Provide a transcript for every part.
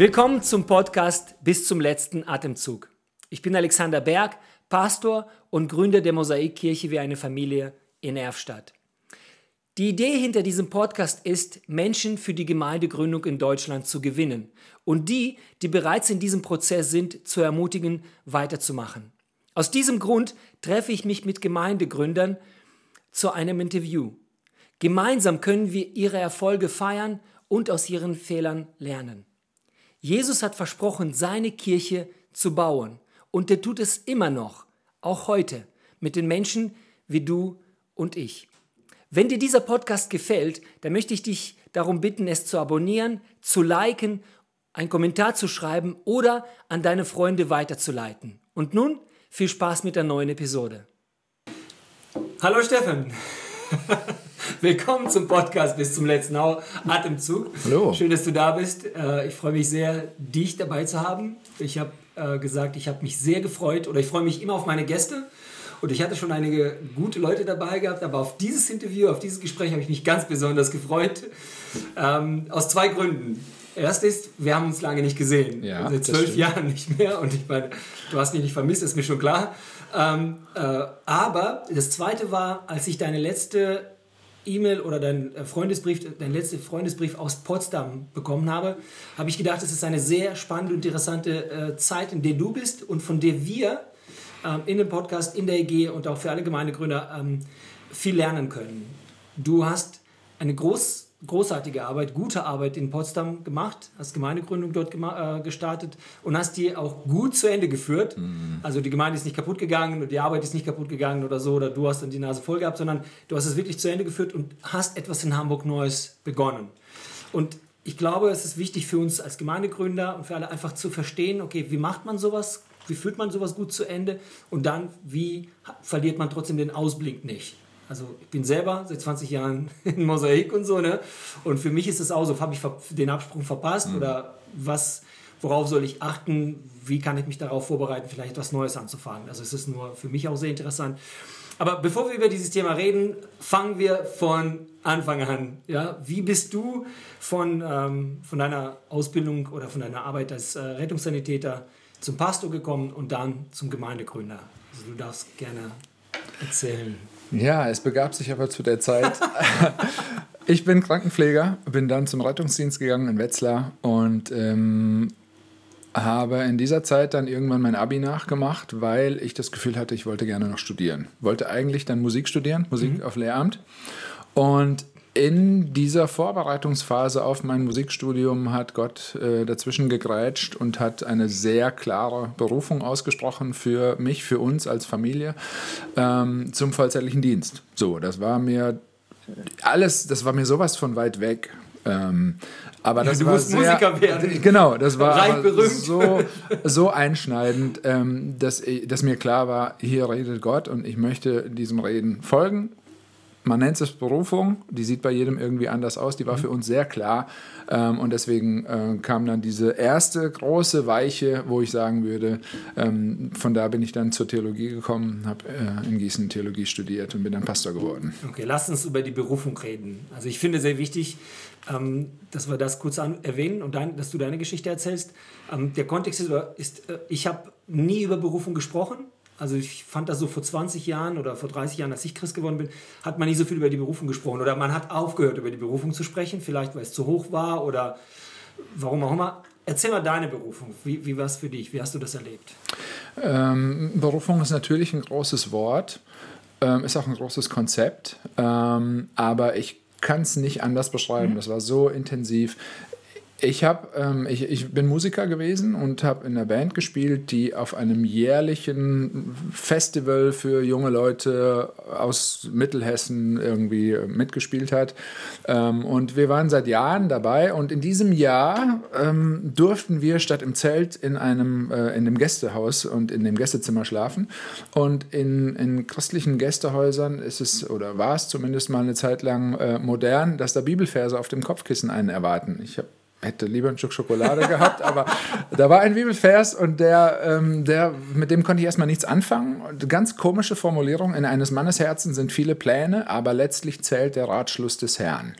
Willkommen zum Podcast Bis zum letzten Atemzug. Ich bin Alexander Berg, Pastor und Gründer der Mosaikkirche wie eine Familie in Erfstadt. Die Idee hinter diesem Podcast ist, Menschen für die Gemeindegründung in Deutschland zu gewinnen und die, die bereits in diesem Prozess sind, zu ermutigen, weiterzumachen. Aus diesem Grund treffe ich mich mit Gemeindegründern zu einem Interview. Gemeinsam können wir ihre Erfolge feiern und aus ihren Fehlern lernen. Jesus hat versprochen, seine Kirche zu bauen und er tut es immer noch, auch heute, mit den Menschen wie du und ich. Wenn dir dieser Podcast gefällt, dann möchte ich dich darum bitten, es zu abonnieren, zu liken, einen Kommentar zu schreiben oder an deine Freunde weiterzuleiten. Und nun viel Spaß mit der neuen Episode. Hallo Steffen. Willkommen zum Podcast bis zum letzten Atemzug. Hallo. Schön, dass du da bist. Äh, ich freue mich sehr, dich dabei zu haben. Ich habe äh, gesagt, ich habe mich sehr gefreut oder ich freue mich immer auf meine Gäste. Und ich hatte schon einige gute Leute dabei gehabt, aber auf dieses Interview, auf dieses Gespräch habe ich mich ganz besonders gefreut. Ähm, aus zwei Gründen. Erst ist, wir haben uns lange nicht gesehen. Ja, Seit zwölf Jahren nicht mehr. Und ich meine, du hast mich nicht vermisst, ist mir schon klar. Ähm, äh, aber das zweite war, als ich deine letzte E-Mail oder dein äh, Freundesbrief, dein letzter Freundesbrief aus Potsdam bekommen habe, habe ich gedacht, es ist eine sehr spannende und interessante äh, Zeit, in der du bist und von der wir ähm, in dem Podcast, in der EG und auch für alle Gemeindegründer ähm, viel lernen können. Du hast eine groß großartige Arbeit, gute Arbeit in Potsdam gemacht, hast Gemeindegründung dort äh, gestartet und hast die auch gut zu Ende geführt. Mhm. Also die Gemeinde ist nicht kaputt gegangen und die Arbeit ist nicht kaputt gegangen oder so, oder du hast dann die Nase voll gehabt, sondern du hast es wirklich zu Ende geführt und hast etwas in Hamburg Neues begonnen. Und ich glaube, es ist wichtig für uns als Gemeindegründer und für alle einfach zu verstehen, okay, wie macht man sowas? Wie führt man sowas gut zu Ende? Und dann, wie verliert man trotzdem den Ausblick nicht? Also ich bin selber seit 20 Jahren in Mosaik und so, ne? Und für mich ist es auch so, habe ich den Absprung verpasst mhm. oder was, worauf soll ich achten? Wie kann ich mich darauf vorbereiten, vielleicht etwas Neues anzufangen? Also es ist nur für mich auch sehr interessant. Aber bevor wir über dieses Thema reden, fangen wir von Anfang an. Ja? Wie bist du von, ähm, von deiner Ausbildung oder von deiner Arbeit als äh, Rettungssanitäter zum Pastor gekommen und dann zum Gemeindegründer? Also du darfst gerne erzählen. Ja, es begab sich aber zu der Zeit. ich bin Krankenpfleger, bin dann zum Rettungsdienst gegangen in Wetzlar und ähm, habe in dieser Zeit dann irgendwann mein Abi nachgemacht, weil ich das Gefühl hatte, ich wollte gerne noch studieren. Wollte eigentlich dann Musik studieren, Musik mhm. auf Lehramt. Und in dieser Vorbereitungsphase auf mein Musikstudium hat Gott äh, dazwischen gegrätscht und hat eine sehr klare Berufung ausgesprochen für mich, für uns als Familie ähm, zum vollzeitlichen Dienst. So, das war mir alles, das war mir sowas von weit weg. Ähm, aber das ja, war sehr, Musiker werden. Genau, das war so, so einschneidend, ähm, dass, dass mir klar war, hier redet Gott und ich möchte diesem Reden folgen man nennt es Berufung, die sieht bei jedem irgendwie anders aus, die war mhm. für uns sehr klar. Ähm, und deswegen äh, kam dann diese erste große Weiche, wo ich sagen würde, ähm, von da bin ich dann zur Theologie gekommen, habe äh, in Gießen Theologie studiert und bin dann Pastor geworden. Okay, lass uns über die Berufung reden. Also ich finde sehr wichtig, ähm, dass wir das kurz erwähnen und dann, dass du deine Geschichte erzählst. Ähm, der Kontext ist, ist äh, ich habe nie über Berufung gesprochen also ich fand das so vor 20 Jahren oder vor 30 Jahren, als ich Christ geworden bin, hat man nicht so viel über die Berufung gesprochen. Oder man hat aufgehört, über die Berufung zu sprechen, vielleicht weil es zu hoch war oder warum auch immer. Erzähl mal deine Berufung. Wie, wie war es für dich? Wie hast du das erlebt? Ähm, Berufung ist natürlich ein großes Wort, ähm, ist auch ein großes Konzept, ähm, aber ich kann es nicht anders beschreiben. Mhm. Das war so intensiv. Ich, hab, ähm, ich, ich bin Musiker gewesen und habe in einer Band gespielt, die auf einem jährlichen Festival für junge Leute aus Mittelhessen irgendwie mitgespielt hat. Ähm, und wir waren seit Jahren dabei und in diesem Jahr ähm, durften wir statt im Zelt in einem äh, in dem Gästehaus und in dem Gästezimmer schlafen. Und in, in christlichen Gästehäusern ist es oder war es zumindest mal eine Zeit lang äh, modern, dass da Bibelverse auf dem Kopfkissen einen erwarten. Ich habe hätte lieber ein Stück Schokolade gehabt, aber da war ein Bibelvers und der, ähm, der, mit dem konnte ich erstmal nichts anfangen. Ganz komische Formulierung, in eines Mannes Herzen sind viele Pläne, aber letztlich zählt der Ratschluss des Herrn.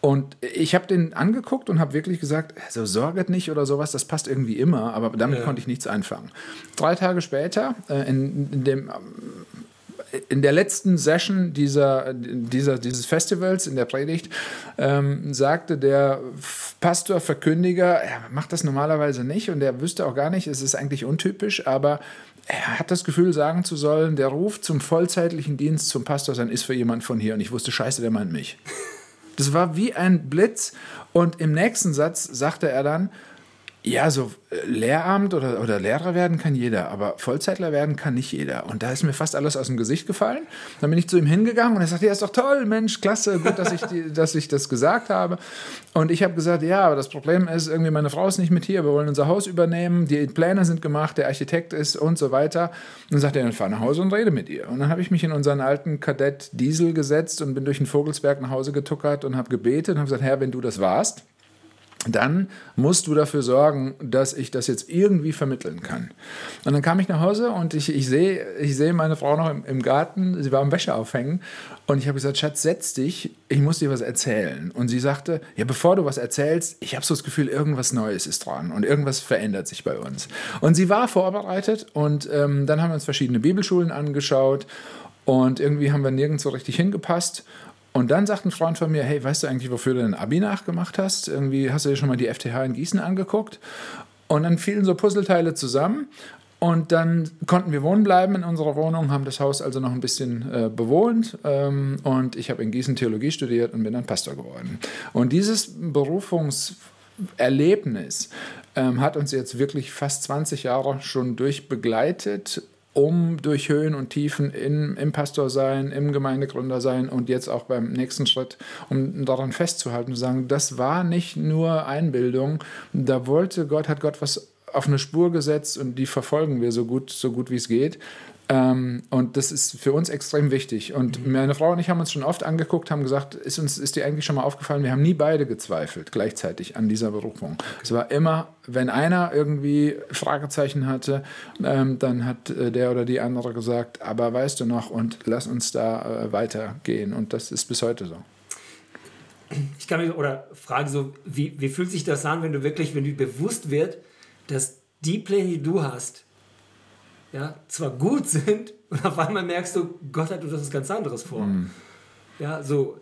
Und ich habe den angeguckt und habe wirklich gesagt, so sorget nicht oder sowas, das passt irgendwie immer, aber damit ja. konnte ich nichts anfangen. Drei Tage später, äh, in, in dem in der letzten Session dieser, dieser, dieses Festivals, in der Predigt, ähm, sagte der Pastor, Verkündiger, er macht das normalerweise nicht und er wüsste auch gar nicht, es ist eigentlich untypisch, aber er hat das Gefühl, sagen zu sollen, der Ruf zum vollzeitlichen Dienst zum Pastor sein ist für jemand von hier und ich wusste, scheiße, der meint mich. Das war wie ein Blitz und im nächsten Satz sagte er dann, ja, so äh, Lehramt oder, oder Lehrer werden kann jeder, aber Vollzeitler werden kann nicht jeder. Und da ist mir fast alles aus dem Gesicht gefallen. Dann bin ich zu ihm hingegangen und er sagte, ja, ist doch toll, Mensch, klasse, gut, dass ich, die, dass ich das gesagt habe. Und ich habe gesagt, ja, aber das Problem ist, irgendwie meine Frau ist nicht mit hier, wir wollen unser Haus übernehmen, die Pläne sind gemacht, der Architekt ist und so weiter. Und dann sagt er, dann fahr nach Hause und rede mit ihr. Und dann habe ich mich in unseren alten Kadett Diesel gesetzt und bin durch den Vogelsberg nach Hause getuckert und habe gebetet und habe gesagt, Herr, wenn du das warst, dann musst du dafür sorgen, dass ich das jetzt irgendwie vermitteln kann. Und dann kam ich nach Hause und ich, ich sehe ich seh meine Frau noch im, im Garten, sie war am Wäsche aufhängen und ich habe gesagt, Schatz, setz dich, ich muss dir was erzählen. Und sie sagte, ja, bevor du was erzählst, ich habe so das Gefühl, irgendwas Neues ist dran und irgendwas verändert sich bei uns. Und sie war vorbereitet und ähm, dann haben wir uns verschiedene Bibelschulen angeschaut und irgendwie haben wir nirgends so richtig hingepasst. Und dann sagt ein Freund von mir, hey, weißt du eigentlich, wofür du dein Abi nachgemacht hast? Irgendwie hast du dir schon mal die FTH in Gießen angeguckt? Und dann fielen so Puzzleteile zusammen und dann konnten wir wohnen bleiben in unserer Wohnung, haben das Haus also noch ein bisschen äh, bewohnt. Ähm, und ich habe in Gießen Theologie studiert und bin dann Pastor geworden. Und dieses Berufungserlebnis ähm, hat uns jetzt wirklich fast 20 Jahre schon durchbegleitet um durch Höhen und Tiefen in, im Pastor sein, im Gemeindegründer sein und jetzt auch beim nächsten Schritt, um daran festzuhalten, zu sagen, das war nicht nur Einbildung, da wollte Gott, hat Gott was auf eine Spur gesetzt und die verfolgen wir so gut, so gut wie es geht. Ähm, und das ist für uns extrem wichtig. Und mhm. meine Frau und ich haben uns schon oft angeguckt, haben gesagt, ist uns ist dir eigentlich schon mal aufgefallen, wir haben nie beide gezweifelt gleichzeitig an dieser Berufung. Okay. Es war immer, wenn einer irgendwie Fragezeichen hatte, ähm, dann hat äh, der oder die andere gesagt, aber weißt du noch und lass uns da äh, weitergehen. Und das ist bis heute so. Ich kann mich oder frage so, wie, wie fühlt sich das an, wenn du wirklich, wenn dir bewusst wird, dass die Pläne, die du hast, ja, zwar gut sind und auf einmal merkst du, Gott hat etwas ganz anderes vor. Mhm. Ja, so.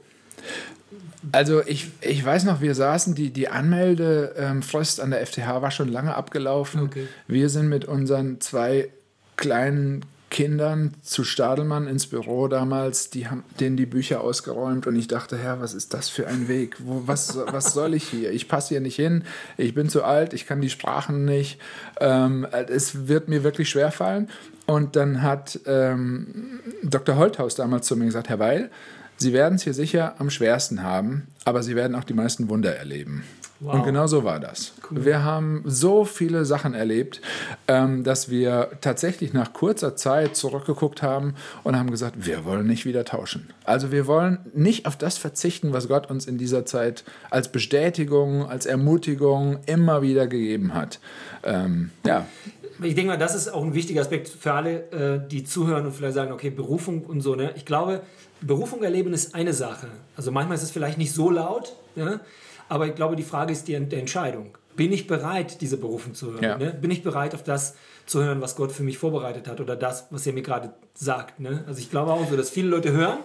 Also ich, ich weiß noch, wir saßen, die, die Anmeldefrist ähm, an der FTH war schon lange abgelaufen. Okay. Wir sind mit unseren zwei kleinen Kindern zu Stadelmann ins Büro damals, die haben denen die Bücher ausgeräumt und ich dachte, Herr, was ist das für ein Weg? Wo, was, was soll ich hier? Ich passe hier nicht hin, ich bin zu alt, ich kann die Sprachen nicht. Ähm, es wird mir wirklich schwer fallen. Und dann hat ähm, Dr. Holthaus damals zu mir gesagt, Herr Weil, Sie werden es hier sicher am schwersten haben, aber Sie werden auch die meisten Wunder erleben. Wow. Und genau so war das. Cool. Wir haben so viele Sachen erlebt, ähm, dass wir tatsächlich nach kurzer Zeit zurückgeguckt haben und haben gesagt, wir wollen nicht wieder tauschen. Also wir wollen nicht auf das verzichten, was Gott uns in dieser Zeit als Bestätigung, als Ermutigung immer wieder gegeben hat. Ähm, ja. Ich denke mal, das ist auch ein wichtiger Aspekt für alle, äh, die zuhören und vielleicht sagen, okay, Berufung und so. Ne? Ich glaube, Berufung erleben ist eine Sache. Also manchmal ist es vielleicht nicht so laut, ja? Aber ich glaube, die Frage ist die Entscheidung. Bin ich bereit, diese Berufung zu hören? Ja. Ne? Bin ich bereit, auf das zu hören, was Gott für mich vorbereitet hat oder das, was er mir gerade sagt? Ne? Also ich glaube auch so, dass viele Leute hören,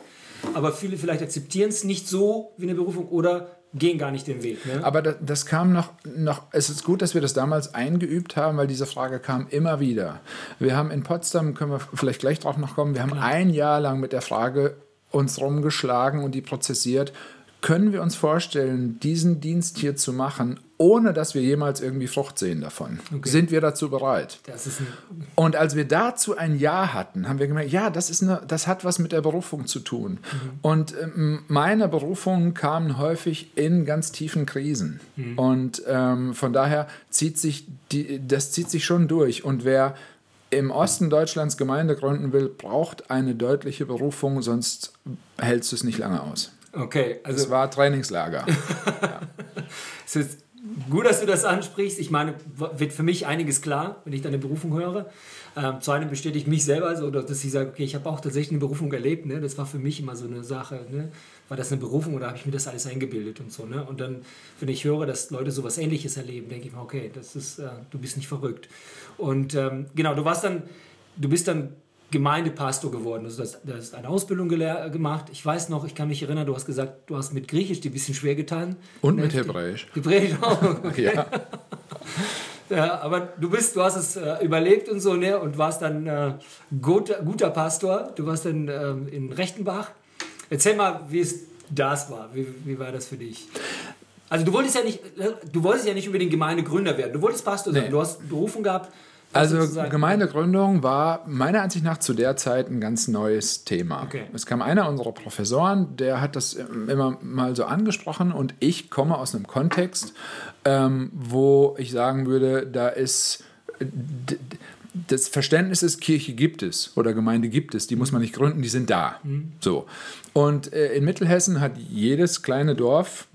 aber viele vielleicht akzeptieren es nicht so wie eine Berufung oder gehen gar nicht den Weg. Ne? Aber das, das, kam noch, noch, es ist gut, dass wir das damals eingeübt haben, weil diese Frage kam immer wieder. Wir haben in Potsdam, können wir vielleicht gleich drauf noch kommen, wir haben Klar. ein Jahr lang mit der Frage uns rumgeschlagen und die prozessiert, können wir uns vorstellen, diesen Dienst hier zu machen, ohne dass wir jemals irgendwie Frucht sehen davon? Okay. Sind wir dazu bereit? und als wir dazu ein Ja hatten, haben wir gemerkt, ja, das, ist eine, das hat was mit der Berufung zu tun. Mhm. Und ähm, meine Berufungen kamen häufig in ganz tiefen Krisen. Mhm. Und ähm, von daher zieht sich die, das zieht sich schon durch. Und wer im Osten Deutschlands Gemeinde gründen will, braucht eine deutliche Berufung, sonst hältst du es nicht lange aus. Okay, also. Es war Trainingslager. ja. es ist, gut, dass du das ansprichst. Ich meine, wird für mich einiges klar, wenn ich deine Berufung höre. Ähm, zu einem bestätige ich mich selber, so, dass ich sage, okay, ich habe auch tatsächlich eine Berufung erlebt. Ne? Das war für mich immer so eine Sache. Ne? War das eine Berufung oder habe ich mir das alles eingebildet und so. Ne? Und dann, wenn ich höre, dass Leute sowas Ähnliches erleben, denke ich mir, okay, das ist, äh, du bist nicht verrückt. Und ähm, genau, du warst dann, du bist dann Gemeindepastor geworden. Also das, das ist eine Ausbildung gemacht. Ich weiß noch, ich kann mich erinnern, du hast gesagt, du hast mit Griechisch dir ein bisschen schwer getan. Und mit Hebräisch. Hebräisch auch. ja. ja. aber du bist, du hast es äh, überlebt und so, ne? Und warst dann äh, guter, guter Pastor. Du warst dann äh, in Rechtenbach. Erzähl mal, wie es das war. Wie, wie war das für dich? Also du wolltest ja nicht, du wolltest ja nicht unbedingt Gemeindegründer werden. Du wolltest Pastor sein. Nee. Du hast Berufung gehabt also Gemeindegründung war meiner Ansicht nach zu der Zeit ein ganz neues Thema. Okay. Es kam einer unserer Professoren, der hat das immer mal so angesprochen und ich komme aus einem Kontext, ähm, wo ich sagen würde, da ist das Verständnis ist, Kirche gibt es oder Gemeinde gibt es, die muss man nicht gründen, die sind da. Mhm. So. Und äh, in Mittelhessen hat jedes kleine Dorf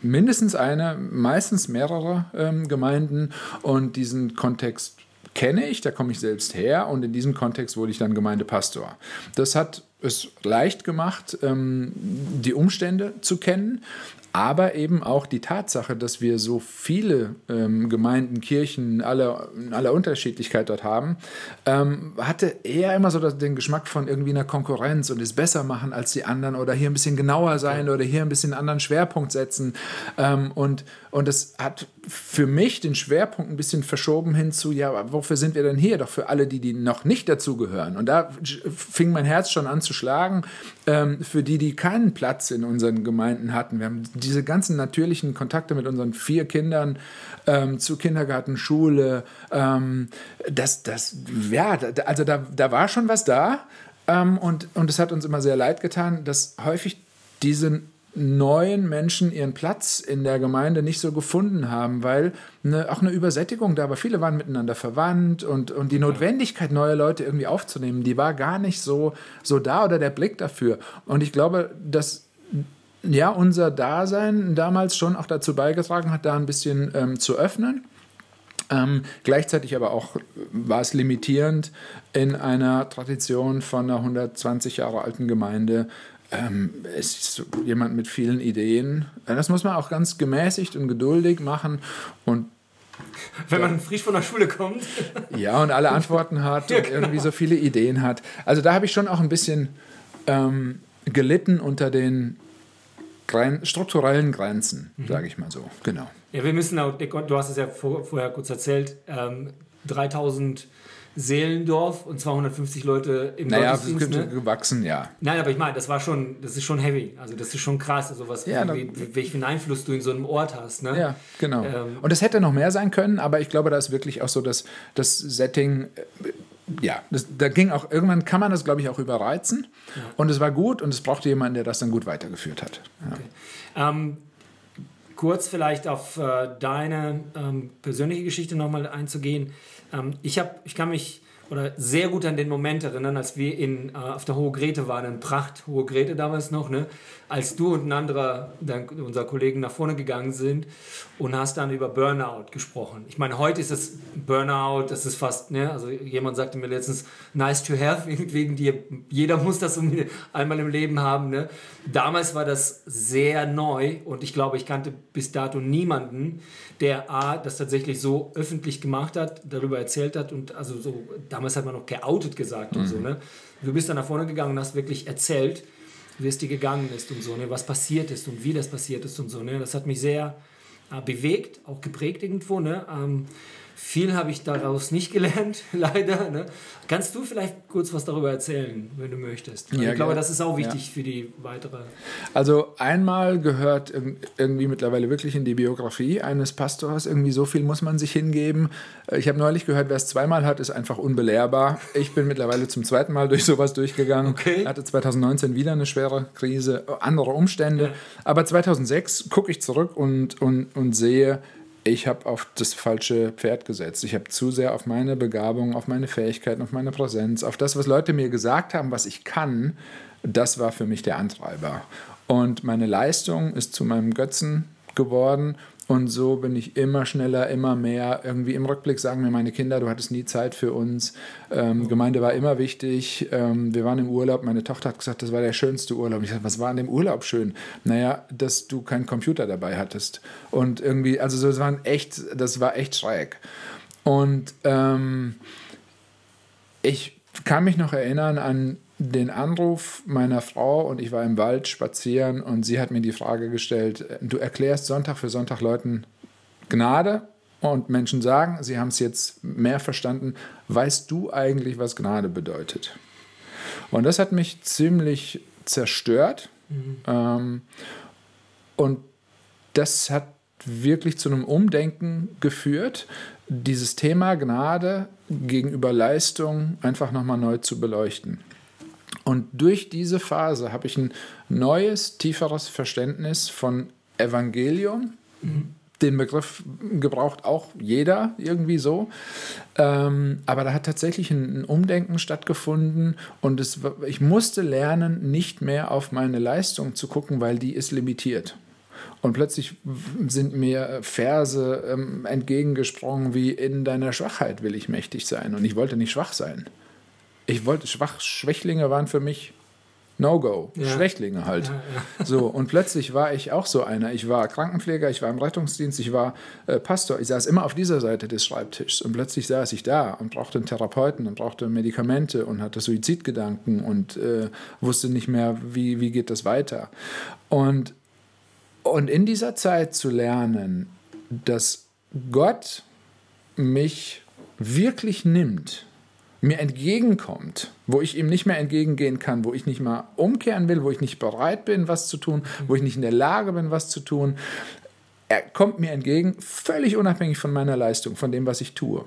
mindestens eine, meistens mehrere ähm, Gemeinden und diesen Kontext kenne ich, da komme ich selbst her und in diesem Kontext wurde ich dann Gemeindepastor. Das hat es leicht gemacht, ähm, die Umstände zu kennen, aber eben auch die Tatsache, dass wir so viele ähm, Gemeinden, Kirchen, alle, aller Unterschiedlichkeit dort haben, ähm, hatte eher immer so den Geschmack von irgendwie einer Konkurrenz und es besser machen als die anderen oder hier ein bisschen genauer sein oder hier ein bisschen anderen Schwerpunkt setzen. Ähm, und, und das hat für mich den Schwerpunkt ein bisschen verschoben hin zu, ja, wofür sind wir denn hier? Doch für alle, die, die noch nicht dazugehören. Und da fing mein Herz schon an zu schlagen, ähm, für die, die keinen Platz in unseren Gemeinden hatten. Wir haben diese ganzen natürlichen Kontakte mit unseren vier Kindern ähm, zu Kindergarten, Schule, ähm, das, das, ja, also da, da war schon was da. Ähm, und, und es hat uns immer sehr leid getan, dass häufig diese neuen Menschen ihren Platz in der Gemeinde nicht so gefunden haben, weil eine, auch eine Übersättigung da war. Viele waren miteinander verwandt und, und die Notwendigkeit, neue Leute irgendwie aufzunehmen, die war gar nicht so, so da oder der Blick dafür. Und ich glaube, dass ja, unser Dasein damals schon auch dazu beigetragen hat, da ein bisschen ähm, zu öffnen. Ähm, gleichzeitig aber auch war es limitierend in einer Tradition von einer 120 Jahre alten Gemeinde. Ähm, es ist jemand mit vielen Ideen. Das muss man auch ganz gemäßigt und geduldig machen und wenn man frisch von der Schule kommt. Ja, und alle Antworten hat und genau. irgendwie so viele Ideen hat. Also da habe ich schon auch ein bisschen ähm, gelitten unter den strukturellen Grenzen, mhm. sage ich mal so. Genau. Ja, wir müssen auch, du hast es ja vorher kurz erzählt, ähm, 3000 Seelendorf und 250 Leute im naja, Gottesdienst. Naja, ne? gewachsen, ja. Nein, aber ich meine, das war schon, das ist schon heavy. Also das ist schon krass, also was, ja, wie, wie, welchen Einfluss du in so einem Ort hast. Ne? Ja, genau. Ähm, und es hätte noch mehr sein können, aber ich glaube, da ist wirklich auch so das, das Setting äh, ja, das, da ging auch, irgendwann kann man das, glaube ich, auch überreizen. Ja. Und es war gut und es brauchte jemanden, der das dann gut weitergeführt hat. Ja. Okay. Ähm, kurz vielleicht auf äh, deine ähm, persönliche Geschichte nochmal einzugehen. Ähm, ich, hab, ich kann mich oder sehr gut an den Moment erinnern, als wir in, äh, auf der Hohe Grete waren, in Pracht, Hohe Grete damals noch, ne? Als du und ein anderer, dein, unser Kollegen nach vorne gegangen sind und hast dann über Burnout gesprochen. Ich meine, heute ist das Burnout, das ist fast, ne? also jemand sagte mir letztens, nice to have, wegen dir, jeder muss das einmal im Leben haben. Ne? Damals war das sehr neu und ich glaube, ich kannte bis dato niemanden, der A, das tatsächlich so öffentlich gemacht hat, darüber erzählt hat und also so, damals hat man noch geoutet gesagt und mhm. so, ne? Du bist dann nach vorne gegangen und hast wirklich erzählt, wie es dir gegangen ist und so, ne? was passiert ist und wie das passiert ist und so, ne? Das hat mich sehr äh, bewegt, auch geprägt irgendwo, ne? Ähm, viel habe ich daraus nicht gelernt, leider. Ne? Kannst du vielleicht kurz was darüber erzählen, wenn du möchtest? Ja, ich glaube, das ist auch wichtig ja. für die weitere. Also einmal gehört irgendwie mittlerweile wirklich in die Biografie eines Pastors. Irgendwie so viel muss man sich hingeben. Ich habe neulich gehört, wer es zweimal hat, ist einfach unbelehrbar. Ich bin mittlerweile zum zweiten Mal durch sowas durchgegangen. Okay. Hatte 2019 wieder eine schwere Krise, andere Umstände. Ja. Aber 2006 gucke ich zurück und, und, und sehe, ich habe auf das falsche Pferd gesetzt. Ich habe zu sehr auf meine Begabung, auf meine Fähigkeiten, auf meine Präsenz, auf das, was Leute mir gesagt haben, was ich kann, das war für mich der Antreiber. Und meine Leistung ist zu meinem Götzen geworden. Und so bin ich immer schneller, immer mehr. Irgendwie im Rückblick sagen mir meine Kinder, du hattest nie Zeit für uns. Ähm, Gemeinde war immer wichtig. Ähm, wir waren im Urlaub. Meine Tochter hat gesagt, das war der schönste Urlaub. Ich sagte, was war an dem Urlaub schön? Naja, dass du keinen Computer dabei hattest. Und irgendwie, also das, waren echt, das war echt schräg. Und ähm, ich kann mich noch erinnern an den Anruf meiner Frau und ich war im Wald spazieren und sie hat mir die Frage gestellt, du erklärst Sonntag für Sonntag Leuten Gnade und Menschen sagen, sie haben es jetzt mehr verstanden, weißt du eigentlich, was Gnade bedeutet? Und das hat mich ziemlich zerstört mhm. ähm, und das hat wirklich zu einem Umdenken geführt, dieses Thema Gnade gegenüber Leistung einfach nochmal neu zu beleuchten. Und durch diese Phase habe ich ein neues, tieferes Verständnis von Evangelium. Mhm. Den Begriff gebraucht auch jeder irgendwie so. Ähm, aber da hat tatsächlich ein, ein Umdenken stattgefunden und es, ich musste lernen, nicht mehr auf meine Leistung zu gucken, weil die ist limitiert. Und plötzlich sind mir Verse ähm, entgegengesprungen wie in deiner Schwachheit will ich mächtig sein. Und ich wollte nicht schwach sein ich wollte schwach, Schwächlinge waren für mich No-Go, ja. Schwächlinge halt. Ja, ja. So, und plötzlich war ich auch so einer. Ich war Krankenpfleger, ich war im Rettungsdienst, ich war äh, Pastor. Ich saß immer auf dieser Seite des Schreibtischs und plötzlich saß ich da und brauchte einen Therapeuten und brauchte Medikamente und hatte Suizidgedanken und äh, wusste nicht mehr, wie, wie geht das weiter. Und, und in dieser Zeit zu lernen, dass Gott mich wirklich nimmt mir entgegenkommt, wo ich ihm nicht mehr entgegengehen kann, wo ich nicht mal umkehren will, wo ich nicht bereit bin, was zu tun, wo ich nicht in der Lage bin, was zu tun. Er kommt mir entgegen, völlig unabhängig von meiner Leistung, von dem, was ich tue.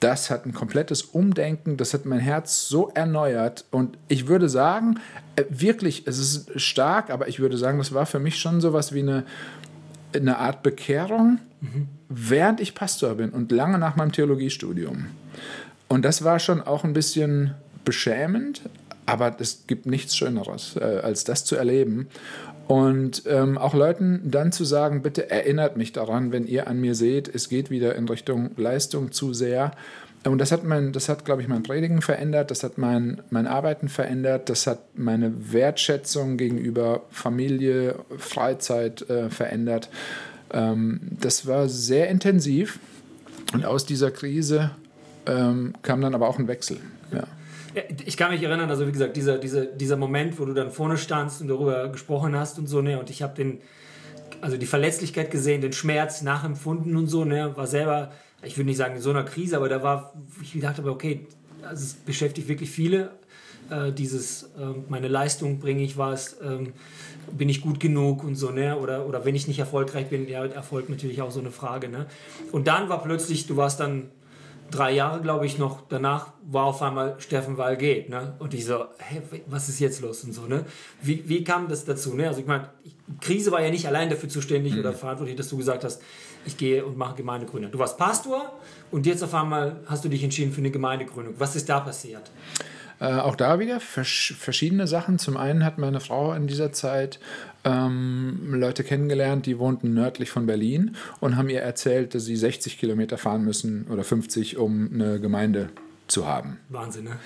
Das hat ein komplettes Umdenken, das hat mein Herz so erneuert. Und ich würde sagen, äh, wirklich, es ist stark, aber ich würde sagen, das war für mich schon so was wie eine, eine Art Bekehrung, mhm. während ich Pastor bin und lange nach meinem Theologiestudium. Und das war schon auch ein bisschen beschämend, aber es gibt nichts Schöneres, äh, als das zu erleben. Und ähm, auch Leuten dann zu sagen, bitte erinnert mich daran, wenn ihr an mir seht, es geht wieder in Richtung Leistung zu sehr. Und das hat, mein, das hat glaube ich, mein Predigen verändert, das hat mein, mein Arbeiten verändert, das hat meine Wertschätzung gegenüber Familie, Freizeit äh, verändert. Ähm, das war sehr intensiv. Und aus dieser Krise ähm, kam dann aber auch ein Wechsel. Ja. Ich kann mich erinnern, also wie gesagt, dieser, dieser, dieser Moment, wo du dann vorne standst und darüber gesprochen hast und so, ne, und ich habe den, also die Verletzlichkeit gesehen, den Schmerz nachempfunden und so, ne, war selber, ich würde nicht sagen in so einer Krise, aber da war, ich dachte aber, okay, also es beschäftigt wirklich viele, äh, dieses, äh, meine Leistung bringe ich was, ähm, bin ich gut genug und so, ne, oder, oder wenn ich nicht erfolgreich bin, ja, Erfolg natürlich auch so eine Frage, ne. Und dann war plötzlich, du warst dann drei Jahre, glaube ich, noch danach war auf einmal Steffen Wall geht. Ne? Und ich so, hey, was ist jetzt los und so. Ne? Wie, wie kam das dazu? Ne? Also ich meine, Krise war ja nicht allein dafür zuständig mhm. oder verantwortlich, dass du gesagt hast, ich gehe und mache Gemeindegründung. Du warst Pastor und jetzt auf einmal hast du dich entschieden für eine Gemeindegründung. Was ist da passiert? Äh, auch da wieder vers verschiedene Sachen. Zum einen hat meine Frau in dieser Zeit ähm, Leute kennengelernt, die wohnten nördlich von Berlin und haben ihr erzählt, dass sie 60 Kilometer fahren müssen oder 50, um eine Gemeinde zu haben. Wahnsinn, ne?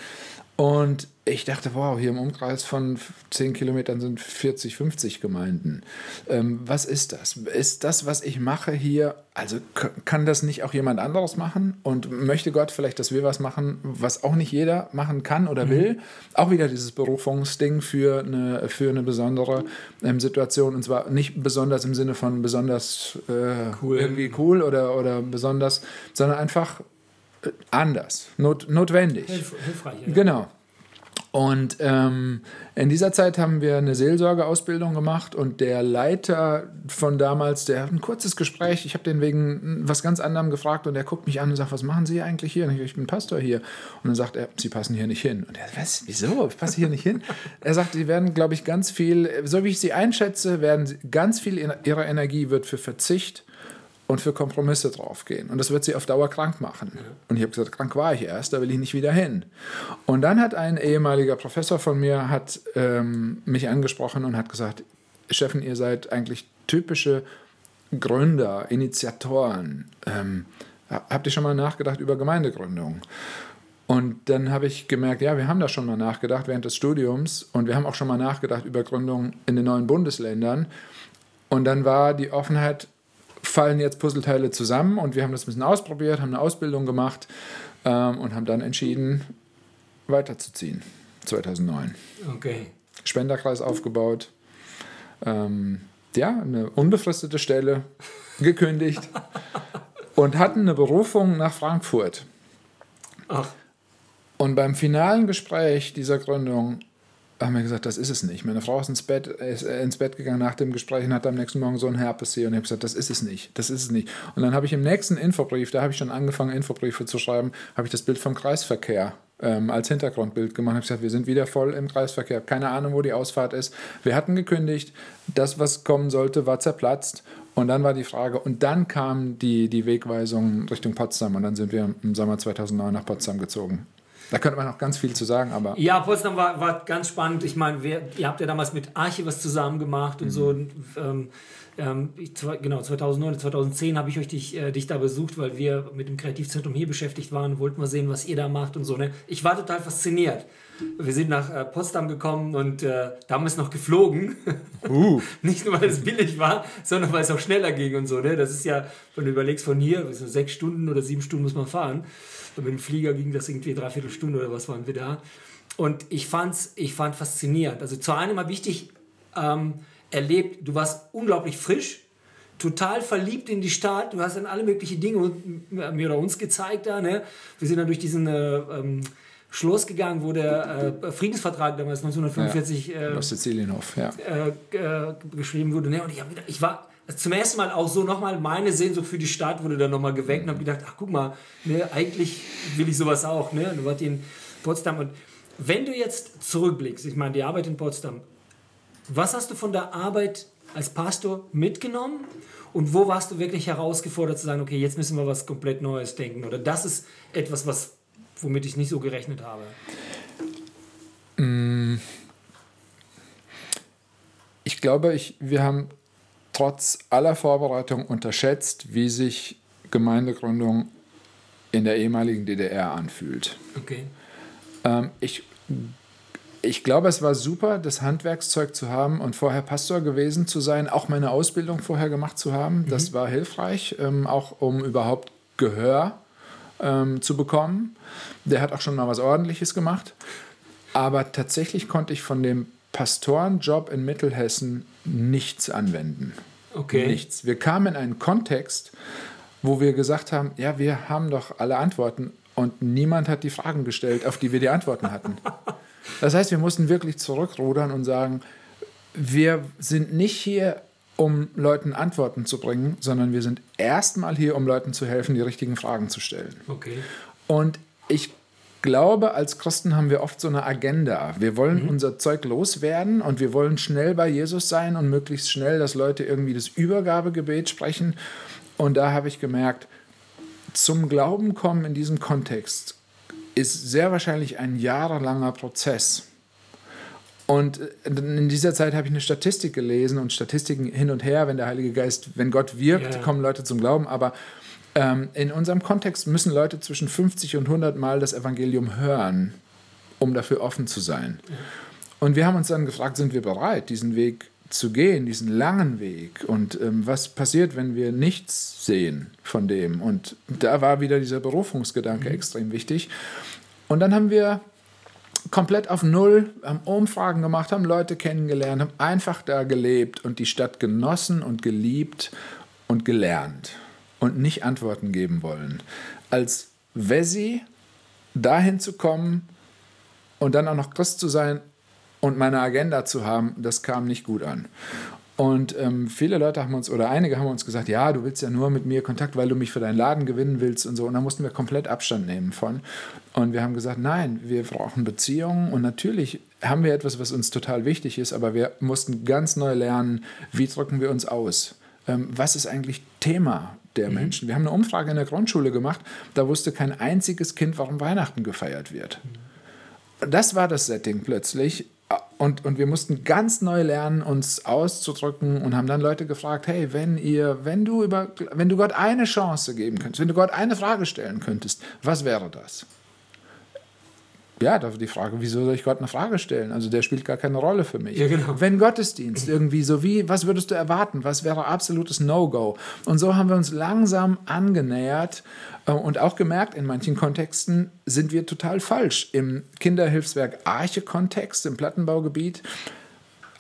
Und ich dachte, wow, hier im Umkreis von 10 Kilometern sind 40, 50 Gemeinden. Ähm, was ist das? Ist das, was ich mache hier, also kann das nicht auch jemand anderes machen? Und möchte Gott vielleicht, dass wir was machen, was auch nicht jeder machen kann oder will? Mhm. Auch wieder dieses Berufungsding für eine, für eine besondere ähm, Situation. Und zwar nicht besonders im Sinne von besonders äh, cool. irgendwie cool oder, oder besonders, sondern einfach anders, not, notwendig. Hilf, hilfreich. Ja. Genau. Und ähm, in dieser Zeit haben wir eine Seelsorgeausbildung gemacht und der Leiter von damals, der hat ein kurzes Gespräch, ich habe den wegen was ganz anderem gefragt und er guckt mich an und sagt, was machen Sie eigentlich hier? Und ich, ich bin Pastor hier. Und dann sagt er, Sie passen hier nicht hin. Und er, was, wieso? Ich passe hier nicht hin? Er sagt, Sie werden, glaube ich, ganz viel, so wie ich Sie einschätze, werden ganz viel Ihrer Energie wird für Verzicht und für Kompromisse draufgehen. Und das wird sie auf Dauer krank machen. Und ich habe gesagt, krank war ich erst, da will ich nicht wieder hin. Und dann hat ein ehemaliger Professor von mir hat, ähm, mich angesprochen und hat gesagt, Steffen, ihr seid eigentlich typische Gründer, Initiatoren. Ähm, habt ihr schon mal nachgedacht über Gemeindegründung? Und dann habe ich gemerkt, ja, wir haben da schon mal nachgedacht während des Studiums und wir haben auch schon mal nachgedacht über Gründung in den neuen Bundesländern. Und dann war die Offenheit, fallen jetzt Puzzleteile zusammen und wir haben das ein bisschen ausprobiert, haben eine Ausbildung gemacht ähm, und haben dann entschieden, weiterzuziehen. 2009. Okay. Spenderkreis aufgebaut. Ähm, ja, eine unbefristete Stelle gekündigt und hatten eine Berufung nach Frankfurt. Ach. Und beim finalen Gespräch dieser Gründung haben wir gesagt, das ist es nicht. Meine Frau ist ins Bett, ist äh, ins Bett gegangen nach dem Gespräch und hat am nächsten Morgen so ein Herpes hier und ich habe gesagt, das ist es nicht, das ist es nicht. Und dann habe ich im nächsten Infobrief, da habe ich schon angefangen, Infobriefe zu schreiben, habe ich das Bild vom Kreisverkehr ähm, als Hintergrundbild gemacht. Ich habe gesagt, wir sind wieder voll im Kreisverkehr, keine Ahnung, wo die Ausfahrt ist. Wir hatten gekündigt, das, was kommen sollte, war zerplatzt. Und dann war die Frage, und dann kam die, die Wegweisung Richtung Potsdam und dann sind wir im Sommer 2009 nach Potsdam gezogen. Da könnte man noch ganz viel zu sagen, aber. Ja, Potsdam war, war ganz spannend. Ich meine, ihr habt ja damals mit Arche was zusammen gemacht und mhm. so. Und, ähm, ähm, ich, genau, 2009, 2010 habe ich euch dich, äh, dich da besucht, weil wir mit dem Kreativzentrum hier beschäftigt waren, wollten mal sehen, was ihr da macht und so. Ne? Ich war total fasziniert. Wir sind nach äh, Potsdam gekommen und äh, damals noch geflogen. Uh. Nicht nur, weil es billig war, sondern weil es auch schneller ging und so. Ne? Das ist ja, wenn du überlegst, von hier, so sechs Stunden oder sieben Stunden muss man fahren. Und mit dem Flieger ging das irgendwie dreiviertel Stunde oder was waren wir da. Und ich fand's, ich fand faszinierend. Also zu einem habe ich dich ähm, erlebt, du warst unglaublich frisch, total verliebt in die Stadt. Du hast dann alle möglichen Dinge mir oder uns gezeigt da. Ne? Wir sind dann durch diesen äh, ähm, Schloss gegangen, wo der äh, Friedensvertrag damals 1945 ja, äh, Sizilienhof, ja. Äh, äh, geschrieben wurde. Ne? Und ich, wieder, ich war zum ersten Mal auch so nochmal meine Sehnsucht für die Stadt wurde dann nochmal geweckt und habe gedacht, ach guck mal, ne, eigentlich will ich sowas auch. Ne? Du warst in Potsdam und wenn du jetzt zurückblickst, ich meine die Arbeit in Potsdam, was hast du von der Arbeit als Pastor mitgenommen und wo warst du wirklich herausgefordert zu sagen, okay, jetzt müssen wir was komplett Neues denken oder das ist etwas, was, womit ich nicht so gerechnet habe? Mm. Ich glaube, ich, wir haben trotz aller Vorbereitung unterschätzt, wie sich Gemeindegründung in der ehemaligen DDR anfühlt. Okay. Ähm, ich, ich glaube, es war super, das Handwerkszeug zu haben und vorher Pastor gewesen zu sein, auch meine Ausbildung vorher gemacht zu haben. Mhm. Das war hilfreich, ähm, auch um überhaupt Gehör ähm, zu bekommen. Der hat auch schon mal was Ordentliches gemacht. Aber tatsächlich konnte ich von dem Pastorenjob in Mittelhessen nichts anwenden. Okay. Nichts. Wir kamen in einen Kontext, wo wir gesagt haben, ja, wir haben doch alle Antworten und niemand hat die Fragen gestellt, auf die wir die Antworten hatten. Das heißt, wir mussten wirklich zurückrudern und sagen, wir sind nicht hier, um Leuten Antworten zu bringen, sondern wir sind erstmal hier, um Leuten zu helfen, die richtigen Fragen zu stellen. Okay. Und ich glaube, als Christen haben wir oft so eine Agenda. Wir wollen mhm. unser Zeug loswerden und wir wollen schnell bei Jesus sein und möglichst schnell, dass Leute irgendwie das Übergabegebet sprechen. Und da habe ich gemerkt, zum Glauben kommen in diesem Kontext ist sehr wahrscheinlich ein jahrelanger Prozess. Und in dieser Zeit habe ich eine Statistik gelesen und Statistiken hin und her, wenn der Heilige Geist, wenn Gott wirkt, yeah. kommen Leute zum Glauben. Aber ähm, in unserem Kontext müssen Leute zwischen 50 und 100 Mal das Evangelium hören, um dafür offen zu sein. Und wir haben uns dann gefragt, sind wir bereit, diesen Weg zu gehen, diesen langen Weg? Und ähm, was passiert, wenn wir nichts sehen von dem? Und da war wieder dieser Berufungsgedanke mhm. extrem wichtig. Und dann haben wir komplett auf Null, haben Umfragen gemacht, haben Leute kennengelernt, haben einfach da gelebt und die Stadt genossen und geliebt und gelernt und nicht Antworten geben wollen. Als Wessi dahin zu kommen und dann auch noch Christ zu sein und meine Agenda zu haben, das kam nicht gut an. Und ähm, viele Leute haben uns, oder einige haben uns gesagt, ja, du willst ja nur mit mir Kontakt, weil du mich für deinen Laden gewinnen willst und so. Und da mussten wir komplett Abstand nehmen von. Und wir haben gesagt, nein, wir brauchen Beziehungen. Und natürlich haben wir etwas, was uns total wichtig ist, aber wir mussten ganz neu lernen, wie drücken wir uns aus. Ähm, was ist eigentlich Thema der mhm. Menschen? Wir haben eine Umfrage in der Grundschule gemacht, da wusste kein einziges Kind, warum Weihnachten gefeiert wird. Mhm. Das war das Setting plötzlich. und, und wir mussten ganz neu lernen, uns auszudrücken und haben dann Leute gefragt, hey, wenn ihr, wenn du über, wenn du Gott eine Chance geben könntest, wenn du Gott eine Frage stellen könntest, was wäre das? Ja, da die Frage, wieso soll ich Gott eine Frage stellen? Also der spielt gar keine Rolle für mich. Ja, genau. Wenn Gottesdienst irgendwie so wie, was würdest du erwarten? Was wäre absolutes No-Go? Und so haben wir uns langsam angenähert äh, und auch gemerkt, in manchen Kontexten sind wir total falsch. Im Kinderhilfswerk Arche-Kontext, im Plattenbaugebiet,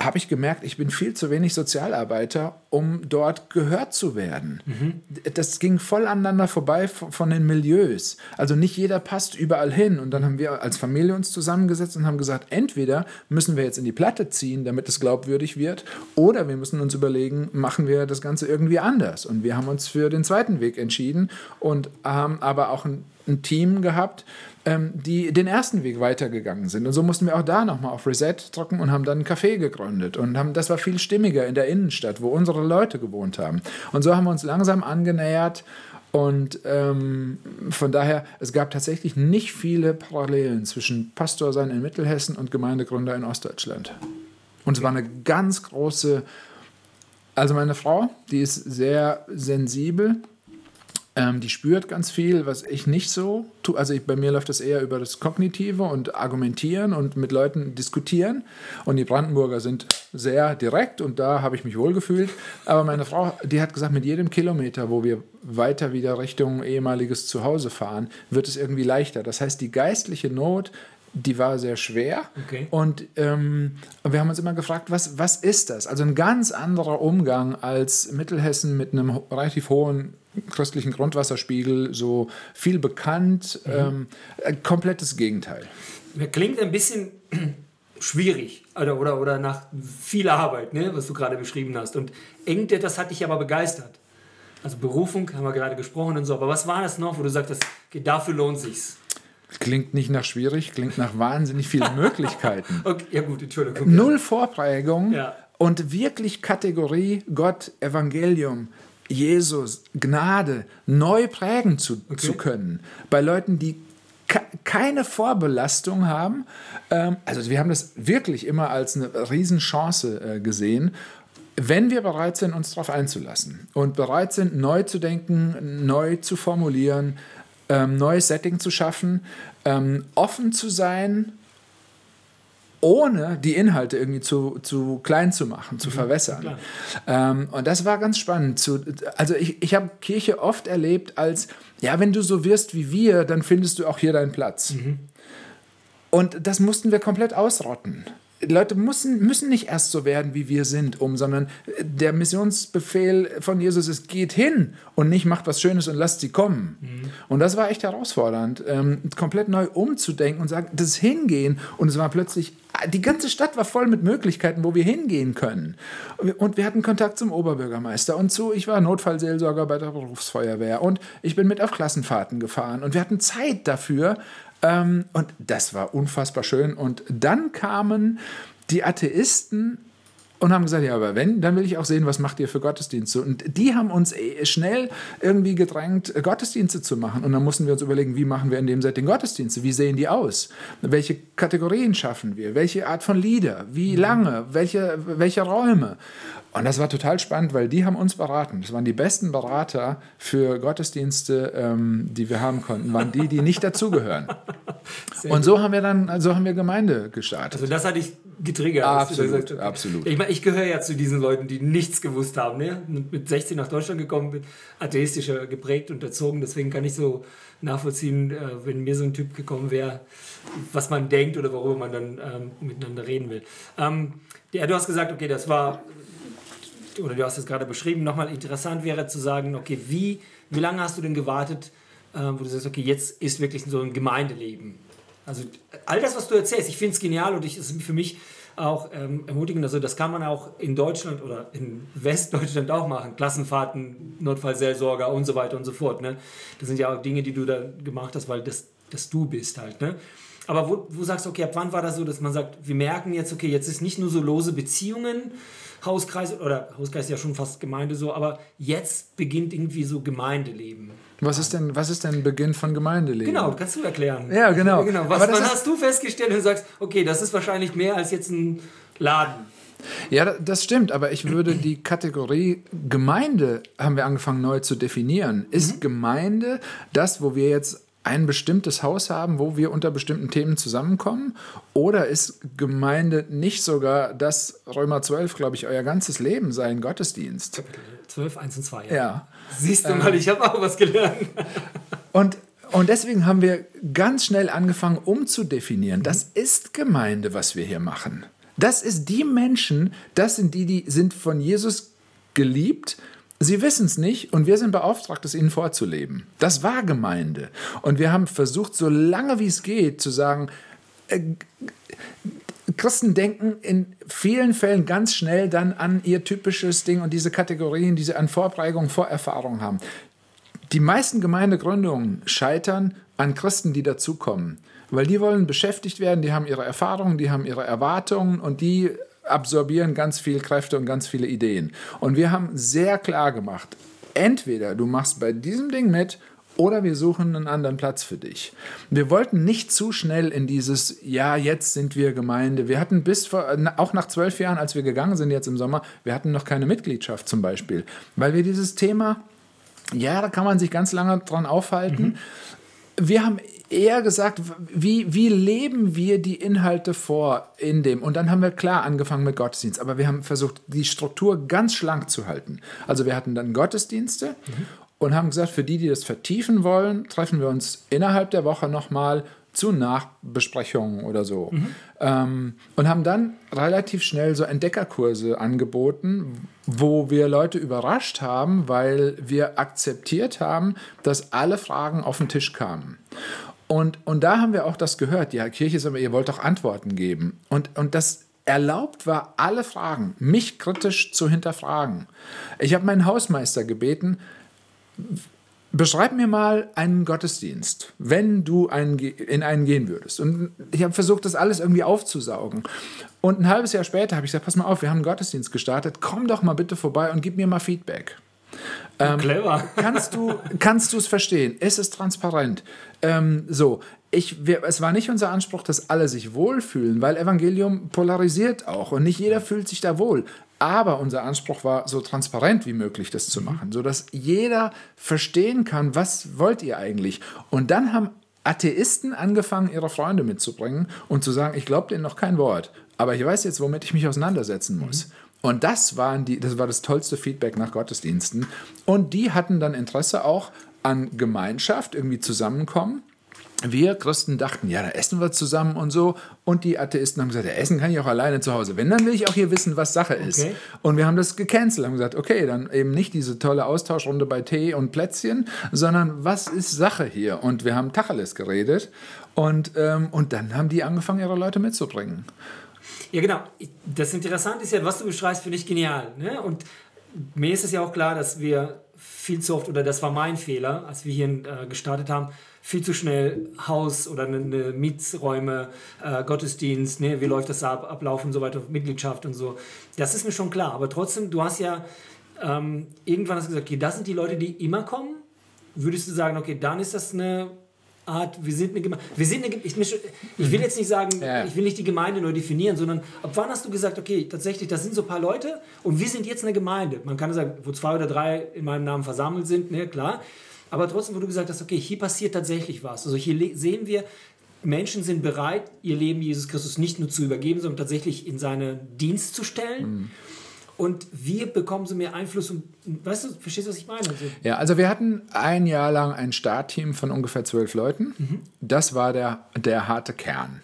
habe ich gemerkt, ich bin viel zu wenig Sozialarbeiter, um dort gehört zu werden. Mhm. Das ging voll aneinander vorbei von den Milieus. Also nicht jeder passt überall hin. Und dann haben wir als Familie uns zusammengesetzt und haben gesagt, entweder müssen wir jetzt in die Platte ziehen, damit es glaubwürdig wird, oder wir müssen uns überlegen, machen wir das Ganze irgendwie anders. Und wir haben uns für den zweiten Weg entschieden und haben aber auch ein, ein Team gehabt, ähm, die den ersten Weg weitergegangen sind. Und so mussten wir auch da nochmal auf Reset drücken und haben dann ein Café gegründet. Und haben, das war viel stimmiger in der Innenstadt, wo unsere Leute gewohnt haben. Und so haben wir uns langsam angenähert. Und ähm, von daher, es gab tatsächlich nicht viele Parallelen zwischen Pastor sein in Mittelhessen und Gemeindegründer in Ostdeutschland. Und es war eine ganz große, also meine Frau, die ist sehr sensibel ähm, die spürt ganz viel, was ich nicht so tue. Also ich, bei mir läuft das eher über das Kognitive und Argumentieren und mit Leuten diskutieren. Und die Brandenburger sind sehr direkt und da habe ich mich wohlgefühlt. Aber meine Frau, die hat gesagt, mit jedem Kilometer, wo wir weiter wieder Richtung ehemaliges Zuhause fahren, wird es irgendwie leichter. Das heißt, die geistliche Not die war sehr schwer. Okay. Und ähm, wir haben uns immer gefragt, was, was ist das? Also ein ganz anderer Umgang als Mittelhessen mit einem relativ hohen christlichen Grundwasserspiegel, so viel bekannt, mhm. ähm, komplettes Gegenteil. Klingt ein bisschen schwierig oder, oder, oder nach viel Arbeit, ne, was du gerade beschrieben hast. Und irgendwie, das hat dich aber begeistert. Also Berufung haben wir gerade gesprochen und so. Aber was war das noch, wo du sagtest, dafür lohnt sich's? Klingt nicht nach schwierig, klingt nach wahnsinnig vielen Möglichkeiten. Okay, ja gut, Entschuldigung. Null Vorprägung ja. und wirklich Kategorie Gott, Evangelium, Jesus, Gnade neu prägen zu, okay. zu können. Bei Leuten, die keine Vorbelastung haben. Ähm, also wir haben das wirklich immer als eine Riesenchance äh, gesehen wenn wir bereit sind, uns darauf einzulassen und bereit sind, neu zu denken, neu zu formulieren, ähm, neues Setting zu schaffen, ähm, offen zu sein, ohne die Inhalte irgendwie zu, zu klein zu machen, zu mhm, verwässern. Ähm, und das war ganz spannend. Zu, also ich, ich habe Kirche oft erlebt als, ja, wenn du so wirst wie wir, dann findest du auch hier deinen Platz. Mhm. Und das mussten wir komplett ausrotten. Leute müssen, müssen nicht erst so werden, wie wir sind, um, sondern der Missionsbefehl von Jesus ist, geht hin und nicht macht was Schönes und lasst sie kommen. Mhm. Und das war echt herausfordernd, ähm, komplett neu umzudenken und sagen, das Hingehen. Und es war plötzlich, die ganze Stadt war voll mit Möglichkeiten, wo wir hingehen können. Und wir hatten Kontakt zum Oberbürgermeister und zu, ich war Notfallseelsorger bei der Berufsfeuerwehr und ich bin mit auf Klassenfahrten gefahren und wir hatten Zeit dafür, ähm, und das war unfassbar schön. Und dann kamen die Atheisten und haben gesagt, ja, aber wenn, dann will ich auch sehen, was macht ihr für Gottesdienste. Und die haben uns eh schnell irgendwie gedrängt, Gottesdienste zu machen. Und dann mussten wir uns überlegen, wie machen wir in dem Setting Gottesdienste? Wie sehen die aus? Welche Kategorien schaffen wir? Welche Art von Lieder? Wie lange? Welche, welche Räume? Und das war total spannend, weil die haben uns beraten. Das waren die besten Berater für Gottesdienste, ähm, die wir haben konnten, waren die, die nicht dazugehören. Und so haben wir dann, so haben wir Gemeinde gestartet. Also das hatte ich getriggert. Absolut, gesagt, absolut. Ich, meine, ich gehöre ja zu diesen Leuten, die nichts gewusst haben. Ne? Mit 16 nach Deutschland gekommen bin, atheistischer geprägt und erzogen. Deswegen kann ich so nachvollziehen, äh, wenn mir so ein Typ gekommen wäre, was man denkt oder worüber man dann ähm, miteinander reden will. Ähm, ja, du hast gesagt, okay, das war oder du hast es gerade beschrieben, nochmal interessant wäre zu sagen, okay, wie, wie lange hast du denn gewartet, äh, wo du sagst, okay, jetzt ist wirklich so ein Gemeindeleben. Also all das, was du erzählst, ich finde es genial und es ist für mich auch ähm, ermutigend. Also das kann man auch in Deutschland oder in Westdeutschland auch machen. Klassenfahrten, Notfallseelsorger und so weiter und so fort. Ne? Das sind ja auch Dinge, die du da gemacht hast, weil das, das du bist halt. Ne? Aber wo, wo sagst du, okay, ab wann war das so, dass man sagt, wir merken jetzt, okay, jetzt ist nicht nur so lose Beziehungen, Hauskreis oder Hauskreis ist ja schon fast Gemeinde so, aber jetzt beginnt irgendwie so Gemeindeleben. Was ist denn, was ist denn Beginn von Gemeindeleben? Genau, kannst du erklären. Ja, genau. genau. Was, was hast du festgestellt und sagst, okay, das ist wahrscheinlich mehr als jetzt ein Laden? Ja, das stimmt, aber ich würde die Kategorie Gemeinde, haben wir angefangen neu zu definieren. Ist mhm. Gemeinde das, wo wir jetzt ein bestimmtes Haus haben, wo wir unter bestimmten Themen zusammenkommen? Oder ist Gemeinde nicht sogar das Römer 12, glaube ich, euer ganzes Leben sein Gottesdienst? Kapitel 12, 1 und 2, ja. ja. Siehst du mal, ich habe auch was gelernt. und, und deswegen haben wir ganz schnell angefangen, umzudefinieren. Das ist Gemeinde, was wir hier machen. Das ist die Menschen, das sind die, die sind von Jesus geliebt. Sie wissen es nicht und wir sind beauftragt, es ihnen vorzuleben. Das war Gemeinde. Und wir haben versucht, so lange wie es geht, zu sagen, äh, Christen denken in vielen Fällen ganz schnell dann an ihr typisches Ding und diese Kategorien, die sie an Vorprägung, Vorerfahrung haben. Die meisten Gemeindegründungen scheitern an Christen, die dazukommen weil die wollen beschäftigt werden, die haben ihre Erfahrungen, die haben ihre Erwartungen und die absorbieren ganz viel Kräfte und ganz viele Ideen. Und wir haben sehr klar gemacht, entweder du machst bei diesem Ding mit oder wir suchen einen anderen Platz für dich. Wir wollten nicht zu schnell in dieses, ja, jetzt sind wir Gemeinde. Wir hatten bis vor, auch nach zwölf Jahren, als wir gegangen sind jetzt im Sommer, wir hatten noch keine Mitgliedschaft zum Beispiel, weil wir dieses Thema, ja, da kann man sich ganz lange dran aufhalten. Mhm. Wir haben eher gesagt, wie, wie leben wir die Inhalte vor in dem? Und dann haben wir klar angefangen mit Gottesdienst, aber wir haben versucht, die Struktur ganz schlank zu halten. Also wir hatten dann Gottesdienste mhm. und haben gesagt, für die, die das vertiefen wollen, treffen wir uns innerhalb der Woche nochmal zu Nachbesprechungen oder so. Mhm. Ähm, und haben dann relativ schnell so Entdeckerkurse angeboten, wo wir Leute überrascht haben, weil wir akzeptiert haben, dass alle Fragen auf den Tisch kamen. Und, und da haben wir auch das gehört, ja, Kirche ist aber, ihr wollt doch Antworten geben. Und, und das erlaubt war, alle Fragen, mich kritisch zu hinterfragen. Ich habe meinen Hausmeister gebeten, beschreib mir mal einen Gottesdienst, wenn du einen, in einen gehen würdest. Und ich habe versucht, das alles irgendwie aufzusaugen. Und ein halbes Jahr später habe ich gesagt, pass mal auf, wir haben einen Gottesdienst gestartet, komm doch mal bitte vorbei und gib mir mal Feedback. Ähm, Clever. kannst du kannst es verstehen? Ist es transparent? Ähm, so, ich, wir, es war nicht unser Anspruch, dass alle sich wohlfühlen, weil Evangelium polarisiert auch und nicht jeder fühlt sich da wohl. Aber unser Anspruch war, so transparent wie möglich das zu machen, sodass jeder verstehen kann, was wollt ihr eigentlich. Und dann haben Atheisten angefangen, ihre Freunde mitzubringen und zu sagen, ich glaube denen noch kein Wort, aber ich weiß jetzt, womit ich mich auseinandersetzen muss. Mhm. Und das, waren die, das war das tollste Feedback nach Gottesdiensten. Und die hatten dann Interesse auch an Gemeinschaft, irgendwie zusammenkommen. Wir Christen dachten, ja, da essen wir zusammen und so. Und die Atheisten haben gesagt, ja, essen kann ich auch alleine zu Hause. Wenn, dann will ich auch hier wissen, was Sache ist. Okay. Und wir haben das gecancelt, haben gesagt, okay, dann eben nicht diese tolle Austauschrunde bei Tee und Plätzchen, sondern was ist Sache hier? Und wir haben Tacheles geredet. Und, ähm, und dann haben die angefangen, ihre Leute mitzubringen. Ja, genau. Das Interessante ist ja, was du beschreibst, finde ich genial. Ne? Und mir ist es ja auch klar, dass wir viel zu oft, oder das war mein Fehler, als wir hier äh, gestartet haben, viel zu schnell Haus oder eine, eine Mietsräume, äh, Gottesdienst, ne, wie läuft das ab, Ablauf und so weiter, Mitgliedschaft und so. Das ist mir schon klar. Aber trotzdem, du hast ja ähm, irgendwann hast gesagt, okay, das sind die Leute, die immer kommen. Würdest du sagen, okay, dann ist das eine Art, wir sind eine Gemeinde. Wir sind eine, ich, ich will jetzt nicht sagen, ja. ich will nicht die Gemeinde nur definieren, sondern ab wann hast du gesagt, okay, tatsächlich, das sind so ein paar Leute und wir sind jetzt eine Gemeinde. Man kann sagen, wo zwei oder drei in meinem Namen versammelt sind, ne, klar. Aber trotzdem, wo du gesagt hast, okay, hier passiert tatsächlich was. Also hier sehen wir, Menschen sind bereit, ihr Leben Jesus Christus nicht nur zu übergeben, sondern tatsächlich in seinen Dienst zu stellen. Mhm. Und wir bekommen so mehr Einfluss und, weißt du, verstehst du, was ich meine? Also, ja, also wir hatten ein Jahr lang ein Startteam von ungefähr zwölf Leuten. Mhm. Das war der, der harte Kern.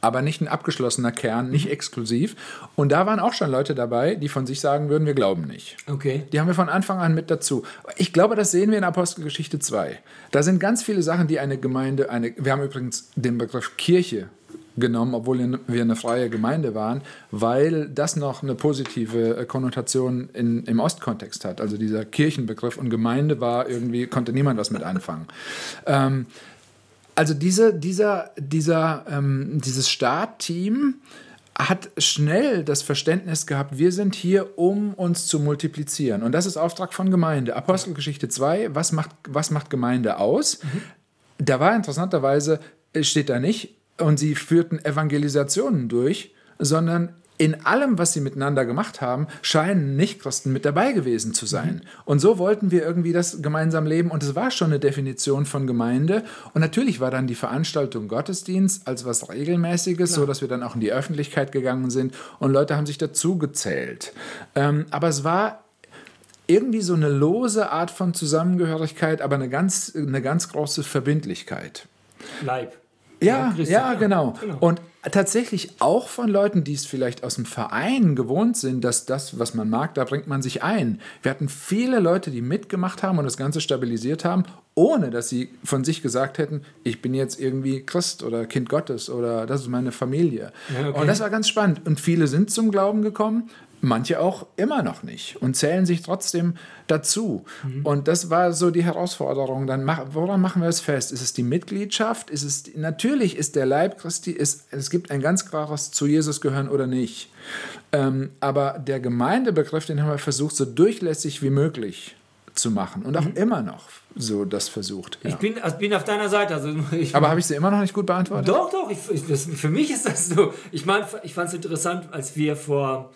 Aber nicht ein abgeschlossener Kern, nicht mhm. exklusiv. Und da waren auch schon Leute dabei, die von sich sagen würden, wir glauben nicht. Okay. Die haben wir von Anfang an mit dazu. Ich glaube, das sehen wir in Apostelgeschichte 2. Da sind ganz viele Sachen, die eine Gemeinde, eine, wir haben übrigens den Begriff Kirche genommen, obwohl wir eine freie Gemeinde waren, weil das noch eine positive äh, Konnotation in, im Ostkontext hat. Also dieser Kirchenbegriff und Gemeinde war irgendwie, konnte niemand was mit anfangen. Ähm, also diese, dieser, dieser, ähm, dieses Startteam hat schnell das Verständnis gehabt, wir sind hier, um uns zu multiplizieren. Und das ist Auftrag von Gemeinde. Apostelgeschichte 2, was macht, was macht Gemeinde aus? Mhm. Da war interessanterweise, steht da nicht, und sie führten Evangelisationen durch, sondern in allem, was sie miteinander gemacht haben, scheinen Nichtchristen mit dabei gewesen zu sein. Mhm. Und so wollten wir irgendwie das gemeinsam leben. Und es war schon eine Definition von Gemeinde. Und natürlich war dann die Veranstaltung Gottesdienst als was Regelmäßiges, ja. so dass wir dann auch in die Öffentlichkeit gegangen sind und Leute haben sich dazu gezählt. Ähm, aber es war irgendwie so eine lose Art von Zusammengehörigkeit, aber eine ganz, eine ganz große Verbindlichkeit. Leib. Ja, ja, ja, genau. genau. Und tatsächlich auch von Leuten, die es vielleicht aus dem Verein gewohnt sind, dass das, was man mag, da bringt man sich ein. Wir hatten viele Leute, die mitgemacht haben und das Ganze stabilisiert haben, ohne dass sie von sich gesagt hätten, ich bin jetzt irgendwie Christ oder Kind Gottes oder das ist meine Familie. Ja, okay. Und das war ganz spannend. Und viele sind zum Glauben gekommen, manche auch immer noch nicht und zählen sich trotzdem dazu. Mhm. Und das war so die Herausforderung. Dann mach, woran machen wir es fest? Ist es die Mitgliedschaft? Ist es natürlich ist der Leib Christi ist es gibt ein ganz klares zu Jesus gehören oder nicht. Ähm, aber der Gemeindebegriff, den haben wir versucht so durchlässig wie möglich zu machen und auch mhm. immer noch so das versucht. Ja. Ich bin, also bin auf deiner Seite. Also ich, Aber habe ich sie immer noch nicht gut beantwortet? Doch, doch. Ich, ich, das, für mich ist das so. Ich meine, ich fand es interessant, als wir vor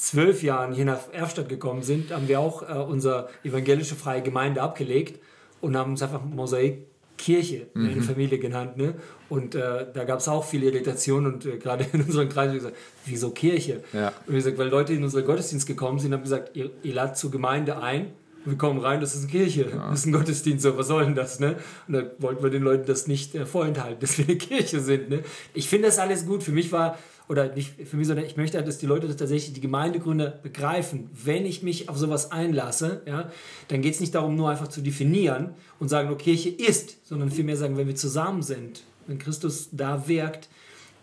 zwölf Jahren hier nach Erfstadt gekommen sind, haben wir auch äh, unsere evangelische freie Gemeinde abgelegt und haben uns einfach Mosaik Kirche mhm. in Familie genannt. Ne? Und äh, da gab es auch viele Irritationen und äh, gerade in unseren Kreisen gesagt, wieso Kirche? Ja. Und gesagt, weil Leute in unseren Gottesdienst gekommen sind, haben gesagt, ihr, ihr ladet zur Gemeinde ein, wir kommen rein, das ist eine Kirche, ja. das ist ein Gottesdienst, so, was soll denn das? Ne? Und da wollten wir den Leuten das nicht äh, vorenthalten, dass wir eine Kirche sind. Ne? Ich finde das alles gut. Für mich war oder nicht für mich, sondern ich möchte halt, dass die Leute das tatsächlich, die Gemeindegründer begreifen, wenn ich mich auf sowas einlasse, ja, dann geht es nicht darum, nur einfach zu definieren und sagen, okay, Kirche ist, sondern vielmehr sagen, wenn wir zusammen sind, wenn Christus da wirkt,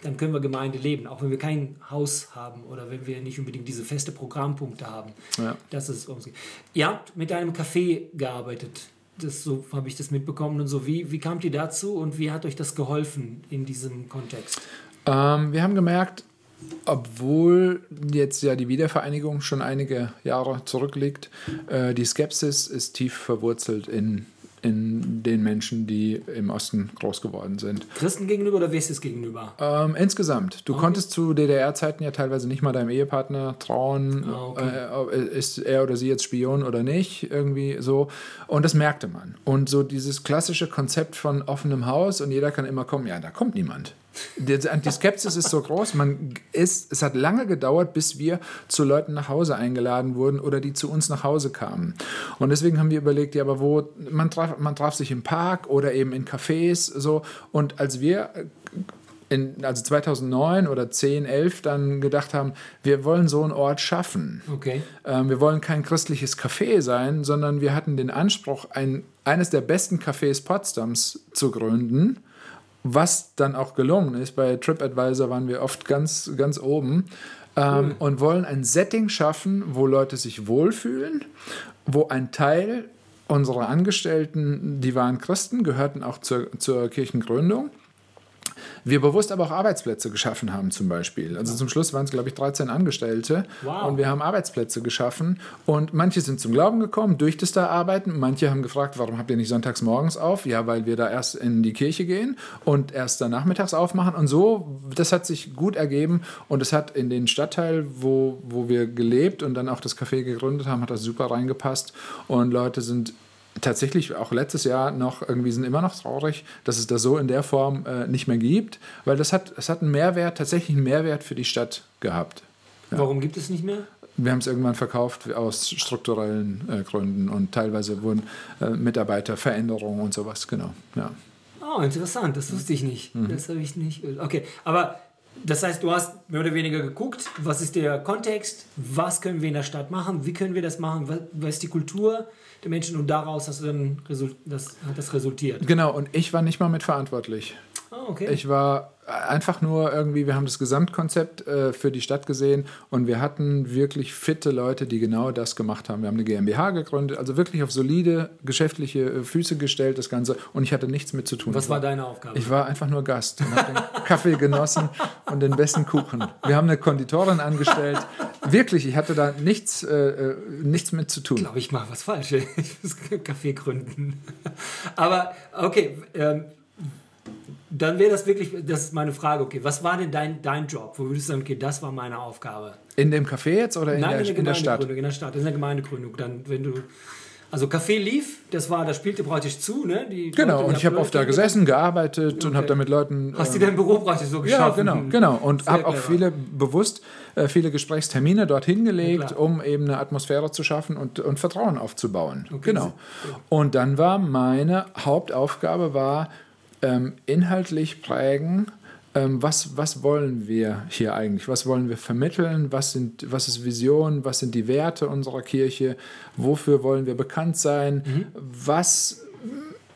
dann können wir Gemeinde leben, auch wenn wir kein Haus haben oder wenn wir nicht unbedingt diese feste Programmpunkte haben. Ja. Das ist es. Ihr habt mit einem Café gearbeitet. Das, so habe ich das mitbekommen und so. Wie, wie kamt ihr dazu und wie hat euch das geholfen in diesem Kontext? Ähm, wir haben gemerkt, obwohl jetzt ja die Wiedervereinigung schon einige Jahre zurückliegt, äh, die Skepsis ist tief verwurzelt in in den Menschen, die im Osten groß geworden sind. Christen gegenüber oder Westes gegenüber? Ähm, insgesamt. Du okay. konntest zu DDR-Zeiten ja teilweise nicht mal deinem Ehepartner trauen, ah, okay. äh, ist er oder sie jetzt Spion oder nicht, irgendwie so. Und das merkte man. Und so dieses klassische Konzept von offenem Haus und jeder kann immer kommen, ja, da kommt niemand. Die, Skepsis ist so groß. Man ist, es hat lange gedauert, bis wir zu Leuten nach Hause eingeladen wurden oder die zu uns nach Hause kamen. Und deswegen haben wir überlegt, ja, aber wo, man traf, man traf sich im Park oder eben in Cafés so. Und als wir in, also 2009 oder 10, 11 dann gedacht haben, wir wollen so einen Ort schaffen. Okay. Ähm, wir wollen kein christliches Café sein, sondern wir hatten den Anspruch, ein, eines der besten Cafés Potsdams zu gründen was dann auch gelungen ist. Bei TripAdvisor waren wir oft ganz, ganz oben ähm, cool. und wollen ein Setting schaffen, wo Leute sich wohlfühlen, wo ein Teil unserer Angestellten, die waren Christen, gehörten auch zur, zur Kirchengründung wir bewusst aber auch Arbeitsplätze geschaffen haben zum Beispiel. Also zum Schluss waren es, glaube ich, 13 Angestellte wow. und wir haben Arbeitsplätze geschaffen und manche sind zum Glauben gekommen durch das da Arbeiten. Manche haben gefragt, warum habt ihr nicht sonntags morgens auf? Ja, weil wir da erst in die Kirche gehen und erst dann nachmittags aufmachen und so, das hat sich gut ergeben und es hat in den Stadtteil, wo, wo wir gelebt und dann auch das Café gegründet haben, hat das super reingepasst und Leute sind tatsächlich auch letztes Jahr noch irgendwie sind immer noch traurig, dass es das so in der Form äh, nicht mehr gibt, weil das hat, es hat einen Mehrwert, tatsächlich einen Mehrwert für die Stadt gehabt. Ja. Warum gibt es nicht mehr? Wir haben es irgendwann verkauft aus strukturellen äh, Gründen und teilweise wurden äh, Mitarbeiterveränderungen und sowas, genau. Ja. Oh, interessant, das wusste ich nicht. Mhm. Das habe ich nicht. Okay, aber das heißt, du hast mehr oder weniger geguckt, was ist der Kontext, was können wir in der Stadt machen, wie können wir das machen, was ist die Kultur, der Menschen und daraus hast du dann das, hat das resultiert. Genau, und ich war nicht mal mit verantwortlich. Oh, okay. Ich war einfach nur irgendwie, wir haben das Gesamtkonzept äh, für die Stadt gesehen und wir hatten wirklich fitte Leute, die genau das gemacht haben. Wir haben eine GmbH gegründet, also wirklich auf solide geschäftliche äh, Füße gestellt, das Ganze. Und ich hatte nichts mit zu tun. Was war deine Aufgabe? Ich war einfach nur Gast und habe den Kaffee genossen und den besten Kuchen. Wir haben eine Konditorin angestellt. Wirklich, ich hatte da nichts, äh, äh nichts mit zu tun. Ich glaube, ich mache was falsch. Ich muss Kaffee gründen. Aber okay, ähm, dann wäre das wirklich, das ist meine Frage, okay, was war denn dein, dein Job? Wo würdest du sagen, okay, das war meine Aufgabe? In dem Café jetzt oder in, Nein, der, in, der, in der Stadt? In der Stadt, in der Gemeindegründung. Dann, wenn du, also Café lief, das war, das spielte praktisch zu, ne? Die genau, Leute, und ich habe oft da gesessen, gearbeitet okay. und habe da mit Leuten... Hast du dein Büro praktisch so geschaffen? Ja, genau, genau. Und habe auch viele bewusst äh, viele Gesprächstermine dort hingelegt, ja, um eben eine Atmosphäre zu schaffen und, und Vertrauen aufzubauen. Okay, genau. Und dann war meine Hauptaufgabe war, ähm, inhaltlich prägen, ähm, was, was wollen wir hier eigentlich? Was wollen wir vermitteln? Was, sind, was ist Vision? Was sind die Werte unserer Kirche? Wofür wollen wir bekannt sein? Mhm. Was,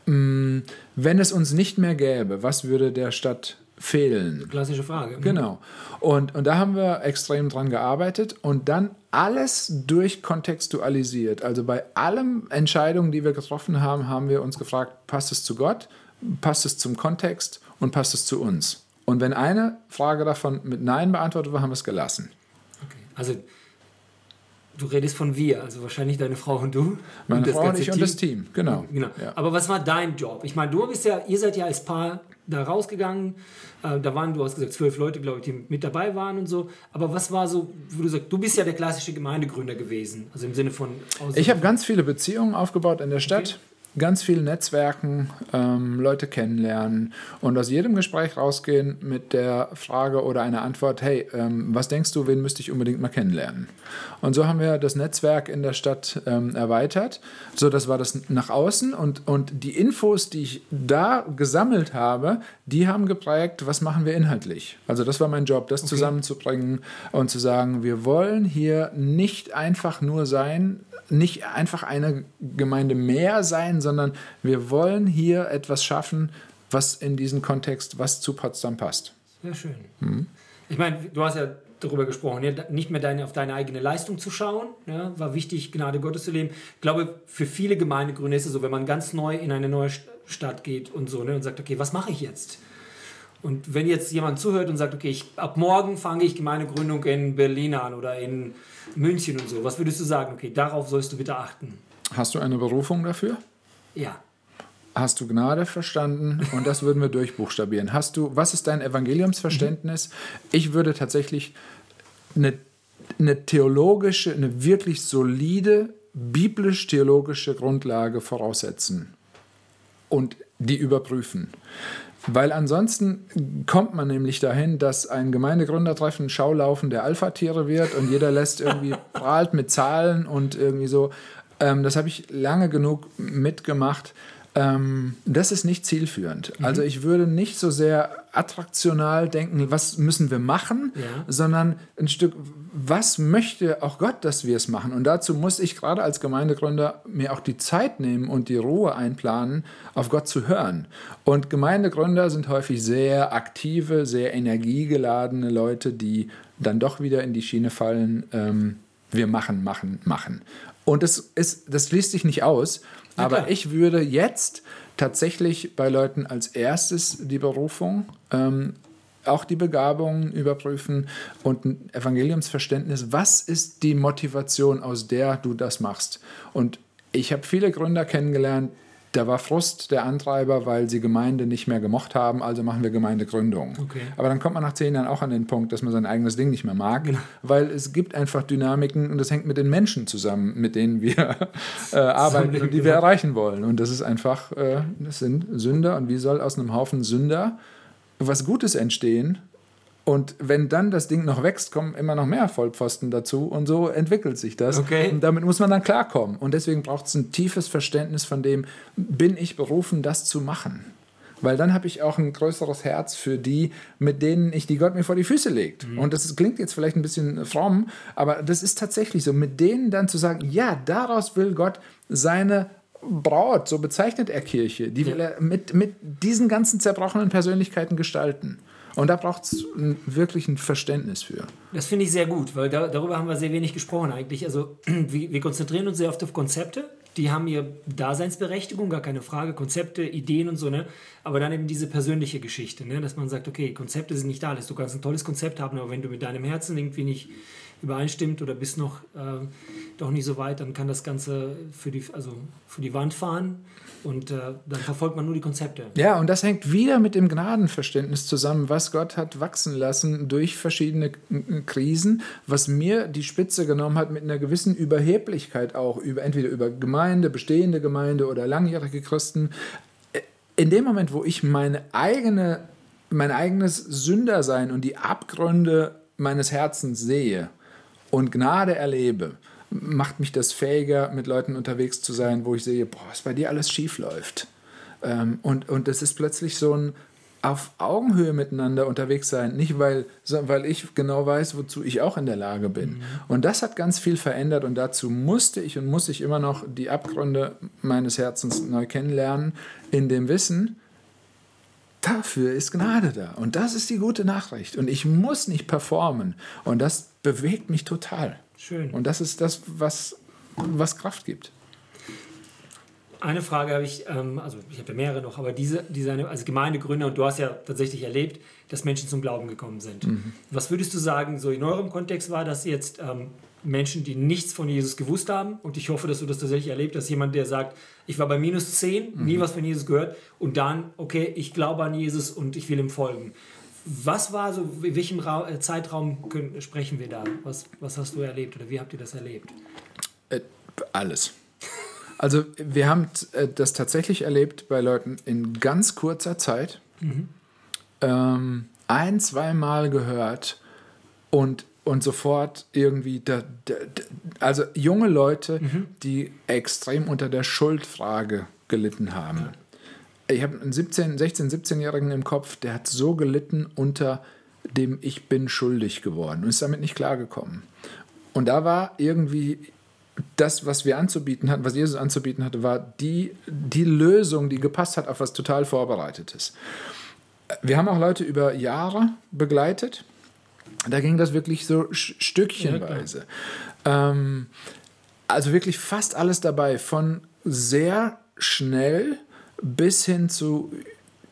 mh, mm, wenn es uns nicht mehr gäbe, was würde der Stadt fehlen? Klassische Frage. Mhm. Genau. Und, und da haben wir extrem dran gearbeitet und dann alles durchkontextualisiert. Also bei allen Entscheidungen, die wir getroffen haben, haben wir uns gefragt, passt es zu Gott? Passt es zum Kontext und passt es zu uns. Und wenn eine Frage davon mit Nein beantwortet war, haben wir es gelassen. Okay. Also du redest von wir, also wahrscheinlich deine Frau und du. Meine und Frau und ich Team. und das Team, genau. genau. Ja. Aber was war dein Job? Ich meine, du bist ja, ihr seid ja als Paar da rausgegangen. Äh, da waren, du hast gesagt, zwölf Leute, glaube ich, die mit dabei waren und so. Aber was war so, wo du sagst, du bist ja der klassische Gemeindegründer gewesen, also im Sinne von. Ich habe ganz viele Beziehungen aufgebaut in der Stadt. Okay ganz viel Netzwerken, ähm, Leute kennenlernen und aus jedem Gespräch rausgehen mit der Frage oder einer Antwort, hey, ähm, was denkst du, wen müsste ich unbedingt mal kennenlernen? Und so haben wir das Netzwerk in der Stadt ähm, erweitert. So, das war das nach außen und, und die Infos, die ich da gesammelt habe, die haben geprägt, was machen wir inhaltlich. Also das war mein Job, das okay. zusammenzubringen und zu sagen, wir wollen hier nicht einfach nur sein, nicht einfach eine Gemeinde mehr sein, sondern wir wollen hier etwas schaffen, was in diesen Kontext, was zu Potsdam passt. Sehr schön. Mhm. Ich meine, du hast ja darüber gesprochen, ja, nicht mehr deine, auf deine eigene Leistung zu schauen, ja, war wichtig, Gnade Gottes zu leben. Ich glaube, für viele Gemeindegründer ist es so, wenn man ganz neu in eine neue Stadt geht und so ne, und sagt, okay, was mache ich jetzt? Und wenn jetzt jemand zuhört und sagt, okay, ich, ab morgen fange ich Gemeindegründung in Berlin an oder in München und so, was würdest du sagen? Okay, darauf sollst du bitte achten. Hast du eine Berufung dafür? Ja. Hast du Gnade verstanden? Und das würden wir durchbuchstabieren. Hast du, was ist dein Evangeliumsverständnis? Mhm. Ich würde tatsächlich eine, eine theologische, eine wirklich solide biblisch-theologische Grundlage voraussetzen und die überprüfen. Weil ansonsten kommt man nämlich dahin, dass ein Gemeindegründertreffen Schaulaufen der Alpha-Tiere wird und jeder lässt irgendwie prahlt mit Zahlen und irgendwie so. Ähm, das habe ich lange genug mitgemacht. Ähm, das ist nicht zielführend. Mhm. Also ich würde nicht so sehr attraktional denken, was müssen wir machen, ja. sondern ein Stück, was möchte auch Gott, dass wir es machen. Und dazu muss ich gerade als Gemeindegründer mir auch die Zeit nehmen und die Ruhe einplanen, auf Gott zu hören. Und Gemeindegründer sind häufig sehr aktive, sehr energiegeladene Leute, die dann doch wieder in die Schiene fallen, ähm, wir machen, machen, machen. Und das, ist, das schließt sich nicht aus, ja, aber ich würde jetzt tatsächlich bei Leuten als erstes die Berufung, ähm, auch die Begabungen überprüfen und ein Evangeliumsverständnis. Was ist die Motivation, aus der du das machst? Und ich habe viele Gründer kennengelernt, da war Frust der Antreiber, weil sie Gemeinde nicht mehr gemocht haben, also machen wir Gemeindegründung. Okay. Aber dann kommt man nach zehn Jahren auch an den Punkt, dass man sein eigenes Ding nicht mehr mag, genau. weil es gibt einfach Dynamiken und das hängt mit den Menschen zusammen, mit denen wir äh, arbeiten und die wir erreichen wollen. Und das ist einfach, äh, das sind Sünder und wie soll aus einem Haufen Sünder was Gutes entstehen, und wenn dann das Ding noch wächst, kommen immer noch mehr Vollpfosten dazu und so entwickelt sich das. Okay. Und damit muss man dann klarkommen. Und deswegen braucht es ein tiefes Verständnis von dem, bin ich berufen, das zu machen? Weil dann habe ich auch ein größeres Herz für die, mit denen ich die Gott mir vor die Füße legt. Mhm. Und das klingt jetzt vielleicht ein bisschen fromm, aber das ist tatsächlich so. Mit denen dann zu sagen, ja, daraus will Gott seine Braut, so bezeichnet er Kirche, die will er mit, mit diesen ganzen zerbrochenen Persönlichkeiten gestalten. Und da braucht es wirklich ein Verständnis für. Das finde ich sehr gut, weil da, darüber haben wir sehr wenig gesprochen eigentlich. Also wir, wir konzentrieren uns sehr oft auf Konzepte, die haben ihre Daseinsberechtigung, gar keine Frage, Konzepte, Ideen und so, ne? Aber dann eben diese persönliche Geschichte, ne? Dass man sagt, okay, Konzepte sind nicht alles. Du kannst ein tolles Konzept haben, aber wenn du mit deinem Herzen irgendwie nicht übereinstimmt oder bist noch äh, doch nicht so weit, dann kann das Ganze für die, also für die Wand fahren und äh, dann verfolgt man nur die Konzepte. Ja, und das hängt wieder mit dem Gnadenverständnis zusammen, was Gott hat wachsen lassen durch verschiedene Krisen, was mir die Spitze genommen hat mit einer gewissen Überheblichkeit auch, über, entweder über Gemeinde, bestehende Gemeinde oder langjährige Christen. In dem Moment, wo ich meine eigene, mein eigenes Sündersein und die Abgründe meines Herzens sehe, und Gnade erlebe, macht mich das fähiger, mit Leuten unterwegs zu sein, wo ich sehe, boah, was bei dir alles schief läuft. Ähm, und, und es ist plötzlich so ein auf Augenhöhe miteinander unterwegs sein, nicht weil, weil ich genau weiß, wozu ich auch in der Lage bin. Mhm. Und das hat ganz viel verändert und dazu musste ich und muss ich immer noch die Abgründe meines Herzens neu kennenlernen, in dem Wissen, dafür ist Gnade da. Und das ist die gute Nachricht. Und ich muss nicht performen. Und das bewegt mich total. Schön. Und das ist das, was, was Kraft gibt. Eine Frage habe ich, ähm, also ich habe ja mehrere noch, aber diese, diese also Gemeindegründer, und du hast ja tatsächlich erlebt, dass Menschen zum Glauben gekommen sind. Mhm. Was würdest du sagen, so in eurem Kontext war das jetzt ähm, Menschen, die nichts von Jesus gewusst haben? Und ich hoffe, dass du das tatsächlich erlebt hast. Jemand, der sagt, ich war bei minus 10, mhm. nie was von Jesus gehört, und dann, okay, ich glaube an Jesus und ich will ihm folgen. Was war so, in welchem Ra äh, Zeitraum können, sprechen wir da? Was, was hast du erlebt oder wie habt ihr das erlebt? Äh, alles. Also wir haben äh, das tatsächlich erlebt bei Leuten in ganz kurzer Zeit. Mhm. Ähm, ein, zweimal gehört und, und sofort irgendwie, da, da, also junge Leute, mhm. die extrem unter der Schuldfrage gelitten haben. Ich habe einen 17, 16, 17-Jährigen im Kopf, der hat so gelitten unter dem Ich bin schuldig geworden und ist damit nicht klargekommen. Und da war irgendwie das, was wir anzubieten hatten, was Jesus anzubieten hatte, war die, die Lösung, die gepasst hat auf was total Vorbereitetes. Wir haben auch Leute über Jahre begleitet. Da ging das wirklich so stückchenweise. Ja, ähm, also wirklich fast alles dabei, von sehr schnell bis hin zu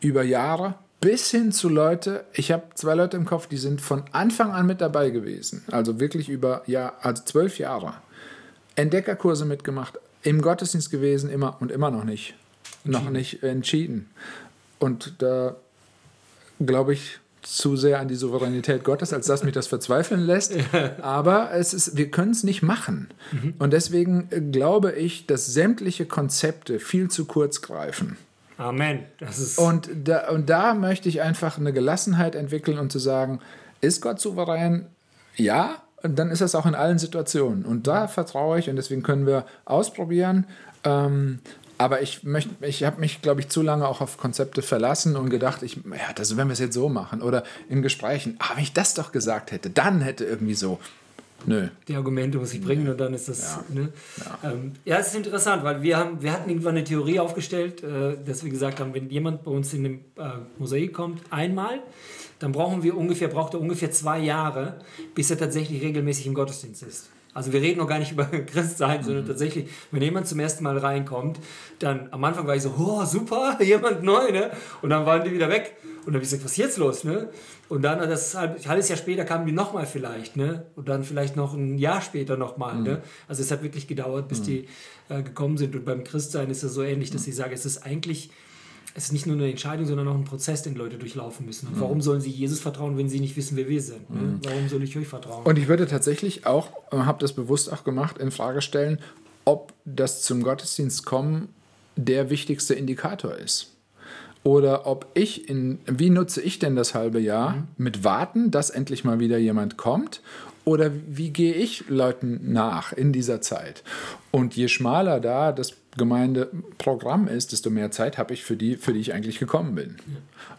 über Jahre, bis hin zu Leute, ich habe zwei Leute im Kopf, die sind von Anfang an mit dabei gewesen, also wirklich über ja, also zwölf Jahre. Entdeckerkurse mitgemacht, im Gottesdienst gewesen, immer und immer noch nicht. Noch nicht entschieden. Und da glaube ich zu sehr an die Souveränität Gottes, als dass mich das verzweifeln lässt. Aber es ist, wir können es nicht machen. Mhm. Und deswegen äh, glaube ich, dass sämtliche Konzepte viel zu kurz greifen. Amen. Das ist und, da, und da möchte ich einfach eine Gelassenheit entwickeln und zu sagen, ist Gott souverän? Ja, und dann ist das auch in allen Situationen. Und da vertraue ich und deswegen können wir ausprobieren. Ähm, aber ich möchte, ich habe mich, glaube ich, zu lange auch auf Konzepte verlassen und gedacht, ich, ja, das, wenn wir es jetzt so machen oder in Gesprächen, ah, wenn ich das doch gesagt hätte, dann hätte irgendwie so. Nö. Die Argumente muss ich bringen und dann ist das. Ja, ne? ja. Ähm, ja es ist interessant, weil wir, haben, wir hatten irgendwann eine Theorie aufgestellt, äh, dass wir gesagt haben, wenn jemand bei uns in dem äh, Mosaik kommt, einmal, dann brauchen wir ungefähr, braucht er ungefähr zwei Jahre, bis er tatsächlich regelmäßig im Gottesdienst ist. Also wir reden noch gar nicht über Christsein, sondern mhm. tatsächlich, wenn jemand zum ersten Mal reinkommt, dann am Anfang war ich so, oh super, jemand neu, ne? Und dann waren die wieder weg. Und dann habe ich gesagt, was ist jetzt los, ne? Und dann, das ein halbes Jahr später kamen die nochmal vielleicht, ne? Und dann vielleicht noch ein Jahr später nochmal, ne? mhm. ne? Also es hat wirklich gedauert, bis mhm. die äh, gekommen sind. Und beim Christsein ist es so ähnlich, dass ich sage, es ist eigentlich es ist nicht nur eine Entscheidung, sondern auch ein Prozess, den Leute durchlaufen müssen. Und mhm. warum sollen sie Jesus vertrauen, wenn sie nicht wissen, wer wir sind? Ne? Mhm. Warum soll ich euch vertrauen? Und ich würde tatsächlich auch, äh, habe das bewusst auch gemacht, in Frage stellen, ob das zum Gottesdienst kommen der wichtigste Indikator ist. Oder ob ich in, wie nutze ich denn das halbe Jahr? Mhm. Mit Warten, dass endlich mal wieder jemand kommt? Oder wie gehe ich Leuten nach in dieser Zeit? Und je schmaler da das Gemeindeprogramm ist, desto mehr Zeit habe ich für die, für die ich eigentlich gekommen bin.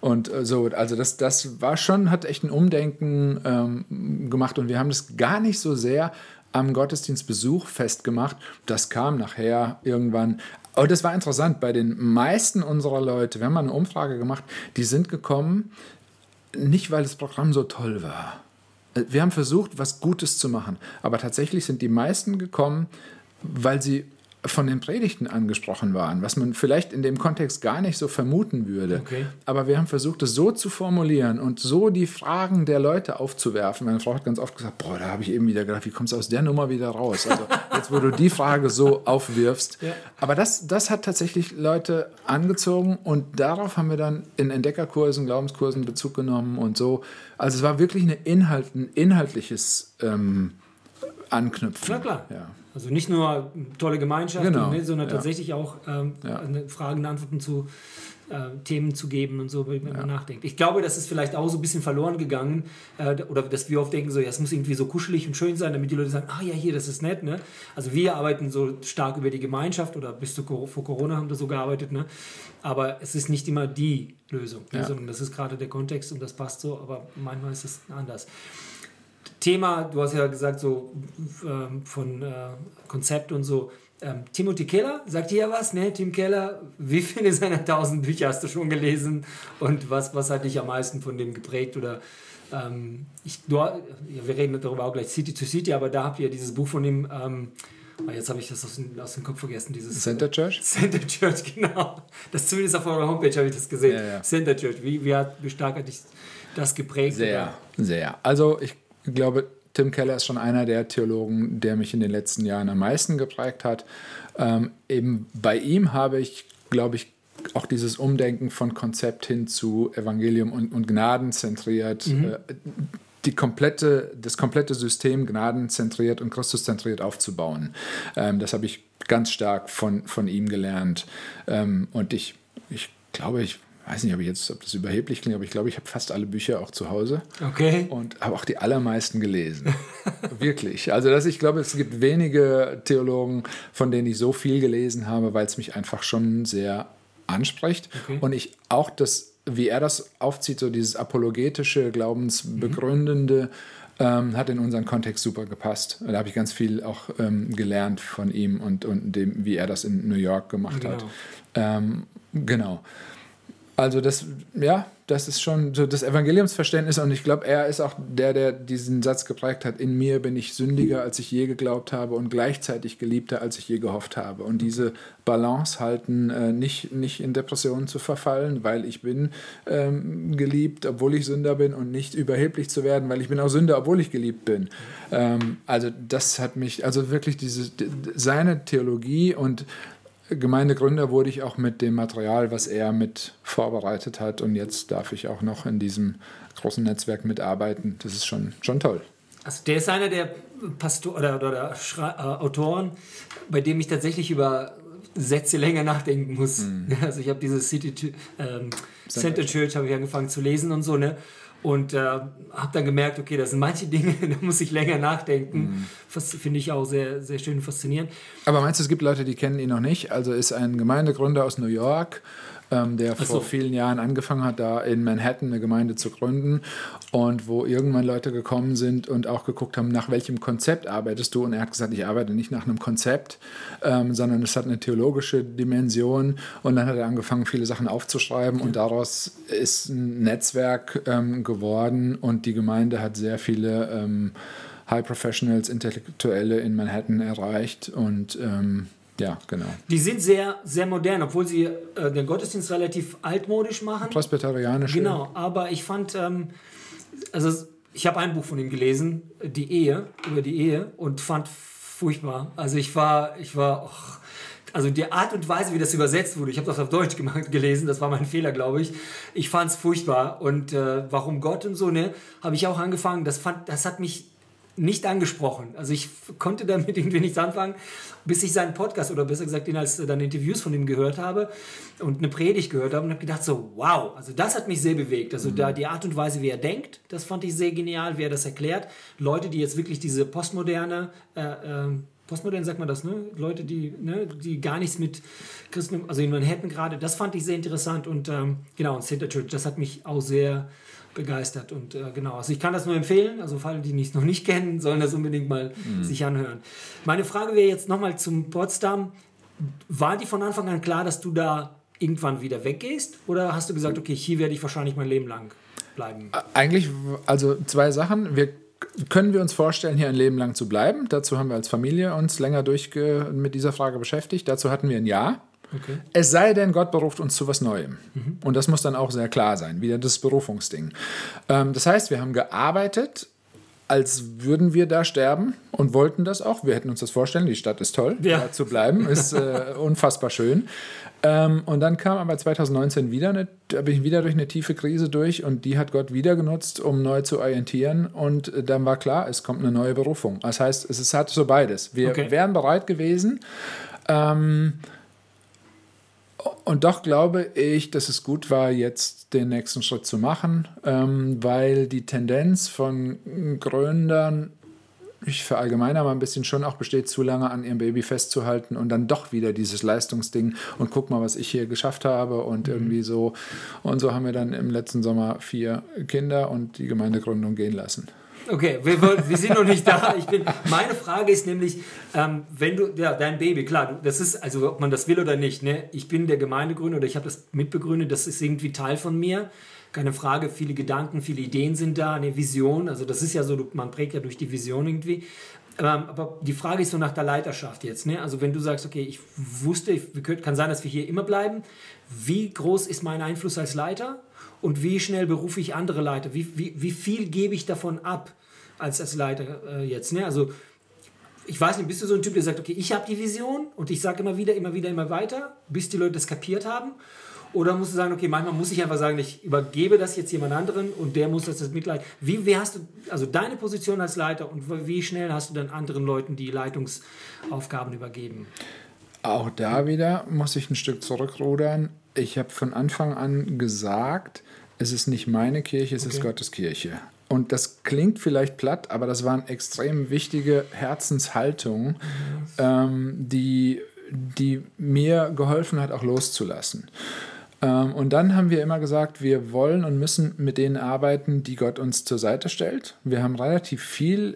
Und äh, so, also das, das war schon, hat echt ein Umdenken ähm, gemacht und wir haben das gar nicht so sehr am Gottesdienstbesuch festgemacht. Das kam nachher irgendwann. Aber das war interessant. Bei den meisten unserer Leute, wir haben mal eine Umfrage gemacht, die sind gekommen, nicht weil das Programm so toll war. Wir haben versucht, was Gutes zu machen. Aber tatsächlich sind die meisten gekommen, weil sie von den Predigten angesprochen waren, was man vielleicht in dem Kontext gar nicht so vermuten würde. Okay. Aber wir haben versucht, es so zu formulieren und so die Fragen der Leute aufzuwerfen. Meine Frau hat ganz oft gesagt, boah, da habe ich eben wieder gedacht, wie kommst du aus der Nummer wieder raus? Also jetzt, wo du die Frage so aufwirfst. Ja. Aber das, das hat tatsächlich Leute angezogen und darauf haben wir dann in Entdeckerkursen, Glaubenskursen Bezug genommen und so. Also es war wirklich eine Inhalt, ein inhaltliches ähm, Anknüpfen. Na klar. Ja. Also nicht nur tolle Gemeinschaft, Genau, ne, sondern ja. tatsächlich auch ähm, Ja. Fragen und Antworten zu äh, Themen zu geben und so, wenn man nachdenkt. Ich glaube, das ist vielleicht auch so ein bisschen verloren gegangen, äh, oder dass wir oft denken, so, ja, es muss irgendwie so kuschelig und schön sein, damit die Leute sagen, ah ja, hier, das ist nett. Ne? Also wir arbeiten so stark über die Gemeinschaft oder bis zu, vor Corona haben wir so gearbeitet, ne? aber es ist nicht immer die Lösung, ne? Ja. sondern das ist gerade der Kontext und das passt so, aber manchmal ist es anders. Thema, du hast ja gesagt, so ähm, von äh, Konzept und so. Ähm, Timothy Keller, sagt dir ja was, ne? Tim Keller, wie viele seiner tausend Bücher hast du schon gelesen und was, was hat dich am meisten von dem geprägt? Oder ähm, ich, du, ja, wir reden darüber auch gleich, City to City, aber da habt ihr dieses Buch von ihm, ähm, ah, jetzt habe ich das aus, dem- aus dem Kopf vergessen, dieses Center Church? Center Church, genau. Das zumindest auf eurer Homepage habe ich das gesehen. Ja, ja. Center Church, wie, wie, hat, wie stark hat dich das geprägt? Sehr, sehr. Also ich glaube, Tim Keller ist schon einer der Theologen, der mich in den letzten Jahren am meisten geprägt hat. Ähm, eben bei ihm habe ich, glaube ich, auch dieses Umdenken von Konzept hin zu Evangelium und, und Gnadenzentriert, äh, die komplette, das komplette System gnadenzentriert und Christuszentriert aufzubauen. Ähm, das habe ich ganz stark von, von ihm gelernt. Ähm, und ich, ich glaube, ich weiß nicht, ob, ich jetzt, ob das überheblich klingt, aber ich glaube, ich habe fast alle Bücher auch zu Hause Okay. und habe auch die allermeisten gelesen. Wirklich. Also das, ich glaube, es gibt wenige Theologen, von denen ich so viel gelesen habe, weil es mich einfach schon sehr anspricht. Okay. Und ich auch das, wie er das aufzieht, so dieses apologetische, glaubensbegründende, ähm, hat in unseren Kontext super gepasst. Da habe ich ganz viel auch ähm, gelernt von ihm und, und dem, wie er das in New York gemacht hat. Genau. Ähm, genau. Also das, ja, das ist schon so das Evangeliumsverständnis und ich glaube, er ist auch der, der diesen Satz geprägt hat, in mir bin ich sündiger, als ich je geglaubt habe und gleichzeitig geliebter, als ich je gehofft habe. Und diese Balance halten, äh, nicht, nicht in Depressionen zu verfallen, weil ich bin ähm, geliebt, obwohl ich Sünder bin und nicht überheblich zu werden, weil ich bin auch Sünder, obwohl ich geliebt bin. Ähm, also das hat mich, also wirklich diese, seine Theologie und Gemeindegründer wurde ich auch mit dem Material, was er mit vorbereitet hat. Und jetzt darf ich auch noch in diesem großen Netzwerk mitarbeiten. Das ist schon, schon toll. Also der ist einer der Pastor oder, oder, oder Schra äh, Autoren, bei dem ich tatsächlich über Sätze länger nachdenken muss. Mhm. Also ich habe dieses City ähm, Center Church habe ich angefangen zu lesen und so ne und äh, habe dann gemerkt, okay, das sind manche Dinge, da muss ich länger nachdenken. Mhm. Finde ich auch sehr sehr schön und faszinierend. Aber meinst du, es gibt Leute, die kennen ihn noch nicht? Also ist ein Gemeindegründer aus New York, ähm, der so. vor vielen Jahren angefangen hat, da in Manhattan eine Gemeinde zu gründen und wo irgendwann Leute gekommen sind und auch geguckt haben, nach welchem Konzept arbeitest du? Und er hat gesagt, ich arbeite nicht nach einem Konzept, ähm, sondern es hat eine theologische Dimension. Und dann hat er angefangen, viele Sachen aufzuschreiben und daraus ist ein Netzwerk ähm, geworden und die Gemeinde hat sehr viele ähm, High Professionals, Intellektuelle in Manhattan erreicht und ähm, ja, genau. Die sind sehr sehr modern, obwohl sie äh, den Gottesdienst relativ altmodisch machen. Presbyterianische. Genau, aber ich fand, ähm, also ich habe ein Buch von ihm gelesen, die Ehe, über die Ehe und fand furchtbar. Also ich war, ich war, och, also die Art und Weise, wie das übersetzt wurde, ich habe das auf Deutsch gemacht, gelesen, das war mein Fehler, glaube ich. Ich fand es furchtbar und äh, warum Gott und so, ne, habe ich auch angefangen, das, fand, das hat mich nicht angesprochen. Also ich konnte damit irgendwie nichts anfangen, bis ich seinen Podcast oder besser gesagt ihn als äh, dann Interviews von ihm gehört habe und eine Predigt gehört habe und habe gedacht so, wow, also das hat mich sehr bewegt. Also da die Art und Weise, wie er denkt, das fand ich sehr genial, wie er das erklärt. Leute, die jetzt wirklich diese postmoderne äh, äh, postmodern sagt man das, ne? Leute, die, ne, die gar nichts mit Christen, also in Manhattan gerade, das fand ich sehr interessant und ähm, genau, und Center Church, das hat mich auch sehr begeistert und äh, genau, also ich kann das nur empfehlen, also falls die es noch nicht kennen, sollen das unbedingt mal mhm. sich anhören. Meine Frage wäre jetzt nochmal zum Potsdam, war die von Anfang an klar, dass du da irgendwann wieder weggehst oder hast du gesagt, okay, hier werde ich wahrscheinlich mein Leben lang bleiben? Eigentlich, also zwei Sachen, wir können wir uns vorstellen, hier ein Leben lang zu bleiben? Dazu haben wir als Familie uns länger durchge mit dieser Frage beschäftigt. Dazu hatten wir ein Ja. Okay. Es sei denn, Gott beruft uns zu was Neuem. Mhm. Und das muss dann auch sehr klar sein, wieder das Berufungsding. Ähm, das heißt, wir haben gearbeitet, als würden wir da sterben und wollten das auch. Wir hätten uns das vorstellen, die Stadt ist toll, ja. da zu bleiben, ist äh, unfassbar schön. Ähm, und dann kam aber 2019 wieder, eine, da bin ich wieder durch eine tiefe Krise durch und die hat Gott wieder genutzt, um neu zu orientieren. Und äh, dann war klar, es kommt eine neue Berufung. Das heißt, es ist, hat so beides. Wir okay. wären bereit gewesen. Ähm, und doch glaube ich, dass es gut war, jetzt den nächsten Schritt zu machen, ähm, weil die Tendenz von Gründern ich verallgemeine mal ein bisschen schon auch besteht, zu lange an ihrem Baby festzuhalten und dann doch wieder dieses Leistungsding und guck mal, was ich hier geschafft habe und mhm. irgendwie so. Und so haben wir dann im letzten Sommer vier Kinder und die Gemeindegründung gehen lassen. Okay, wir, wir sind noch nicht da. Ich bin, meine Frage ist nämlich, ähm, wenn du, ja, dein Baby, klar, das ist, also ob man das will oder nicht, ne? ich bin der Gemeindegründer oder ich habe das mitbegründet, das ist irgendwie Teil von mir keine Frage, viele Gedanken, viele Ideen sind da, eine Vision, also das ist ja so, man prägt ja durch die Vision irgendwie. Ähm, aber die Frage ist so nach der Leiterschaft jetzt. Ne? Also wenn du sagst, okay, ich wusste, kann sein, dass wir hier immer bleiben. Wie groß ist mein Einfluss als Leiter und wie schnell berufe ich andere Leiter? Wie, wie, wie viel gebe ich davon ab als, als Leiter äh, jetzt? Ne? Also ich weiß nicht, bist du so ein Typ, der sagt, okay, ich habe die Vision und ich sage immer wieder, immer wieder, immer weiter, bis die Leute das kapiert haben? Oder musst du sagen, okay, manchmal muss ich einfach sagen, ich übergebe das jetzt jemand anderen und der muss das jetzt mitleiten. Wie, wie hast du, also deine Position als Leiter und wie schnell hast du dann anderen Leuten die Leitungsaufgaben übergeben? Auch da wieder muss ich ein Stück zurückrudern. Ich habe von Anfang an gesagt, es ist nicht meine Kirche, es okay. ist Gottes Kirche. Und das klingt vielleicht platt, aber das waren extrem wichtige Herzenshaltungen, ähm, die, die mir geholfen hat, auch loszulassen. Ähm, und dann haben wir immer gesagt, wir wollen und müssen mit denen arbeiten, die Gott uns zur Seite stellt. Wir haben relativ viel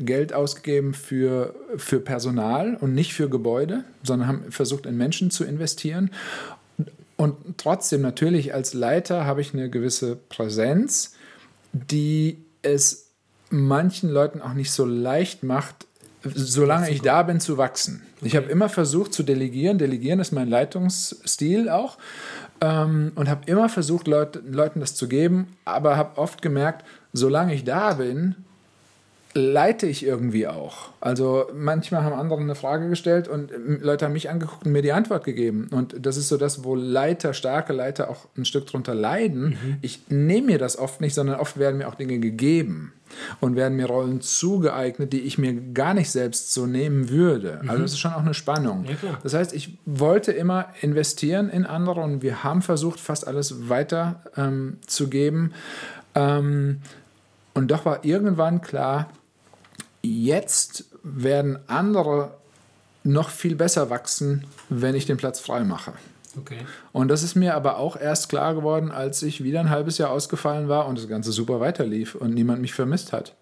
Geld ausgegeben für, für Personal und nicht für Gebäude, sondern haben versucht, in Menschen zu investieren. Und trotzdem natürlich als Leiter habe ich eine gewisse Präsenz, die es manchen Leuten auch nicht so leicht macht, solange ich da bin, zu wachsen. Ich habe immer versucht zu delegieren. Delegieren ist mein Leitungsstil auch. Ähm, und habe immer versucht, Leut, Leuten das zu geben, aber habe oft gemerkt, solange ich da bin, leite ich irgendwie auch. Also manchmal haben andere eine Frage gestellt und ähm, Leute haben mich angeguckt und mir die Antwort gegeben. Und das ist so das, wo Leiter, starke Leiter auch ein Stück drunter leiden. Mhm. Ich nehme mir das oft nicht, sondern oft werden mir auch Dinge gegeben und werden mir Rollen zugeeignet, die ich mir gar nicht selbst so nehmen würde. Mhm. Also das ist schon auch eine Spannung. Ja, das heißt, ich wollte immer investieren in andere und wir haben versucht, fast alles weiter ähm, zu geben. Ähm, und doch war irgendwann klar, jetzt werden andere noch viel besser wachsen, wenn ich den Platz frei mache. Okay. Und das ist mir aber auch erst klar geworden, als ich wieder ein halbes Jahr ausgefallen war und das Ganze super weiterlief und niemand mich vermisst hat.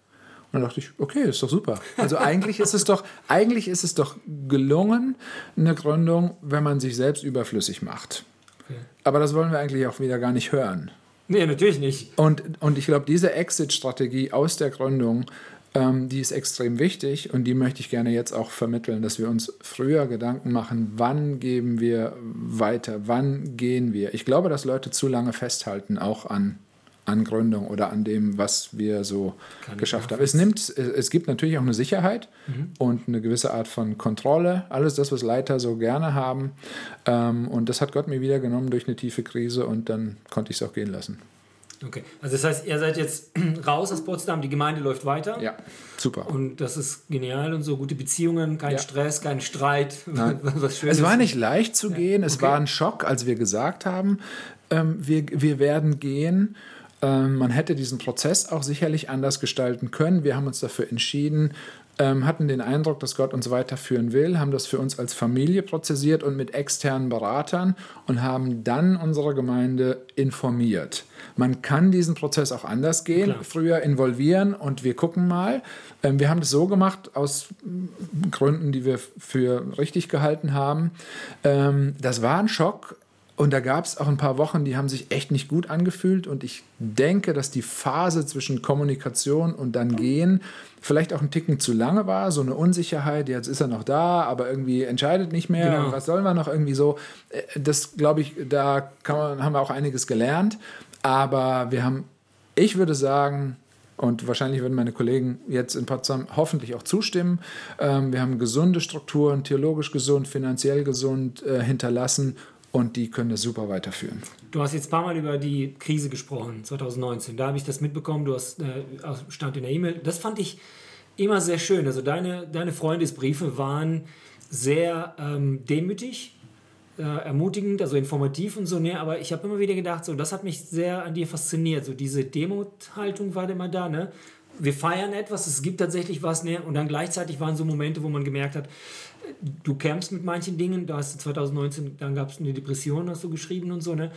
Und dann dachte ich, okay, ist doch super. Also eigentlich ist es doch, eigentlich ist es doch gelungen, eine Gründung, wenn man sich selbst überflüssig macht. Okay. Aber das wollen wir eigentlich auch wieder gar nicht hören. Nee, natürlich nicht. Und, und ich glaube, diese Exit-Strategie aus der Gründung ähm, die ist extrem wichtig und die möchte ich gerne jetzt auch vermitteln, dass wir uns früher Gedanken machen, wann geben wir weiter, wann gehen wir. Ich glaube, dass Leute zu lange festhalten, auch an an Gründung oder an dem, was wir so Kann geschafft haben. Es, nimmt, es gibt natürlich auch eine Sicherheit mhm. und eine gewisse Art von Kontrolle. Alles das, was Leiter so gerne haben. Ähm, und das hat Gott mir wieder genommen durch eine tiefe Krise und dann konnte ich es auch gehen lassen. Okay, also das heißt, ihr seid jetzt raus aus Potsdam, die Gemeinde läuft weiter. Ja, super. Und das ist genial und so, gute Beziehungen, kein ja. Stress, kein Streit. Was Schönes. Es war nicht leicht zu gehen, es okay. war ein Schock, als wir gesagt haben, ähm, wir, wir werden gehen. Ähm, man hätte diesen Prozess auch sicherlich anders gestalten können. Wir haben uns dafür entschieden, ähm, hatten den Eindruck, dass Gott uns weiterführen will, haben das für uns als Familie prozessiert und mit externen Beratern und haben dann unsere Gemeinde informiert. Man kann diesen Prozess auch anders gehen, Klar. früher involvieren und wir gucken mal. Ähm, wir haben das so gemacht, aus Gründen, die wir für richtig gehalten haben. Ähm, das war ein Schock. Und da gab es auch ein paar Wochen, die haben sich echt nicht gut angefühlt. Und ich denke, dass die Phase zwischen Kommunikation und dann Gehen vielleicht auch ein Ticken zu lange war. So eine Unsicherheit, jetzt ist er noch da, aber irgendwie entscheidet nicht mehr. Genau. Was sollen wir noch irgendwie so? Äh, das glaube ich, da man, haben wir auch einiges gelernt. Aber wir haben, ich würde sagen, und wahrscheinlich würden meine Kollegen jetzt in Potsdam hoffentlich auch zustimmen. Ähm, wir haben gesunde Strukturen, theologisch gesund, finanziell gesund äh, hinterlassen und die können das super weiterführen. Du hast jetzt ein paar Mal über die Krise gesprochen, 2019. Da habe ich das mitbekommen, du hast äh, stand in der E-Mail. Das fand ich immer sehr schön. Also deine, deine Freundesbriefe waren sehr ähm, demütig äh, ermutigend, also informativ und so, ne? aber ich habe immer wieder gedacht, so, das hat mich sehr an dir fasziniert, so diese Demut-Haltung war immer da, ne? Wir feiern etwas, es gibt tatsächlich was, ne? Und dann gleichzeitig waren so Momente, wo man gemerkt hat, du kämpfst mit manchen Dingen, da hast du 2019, dann gab es eine Depression, hast du geschrieben und so, ne?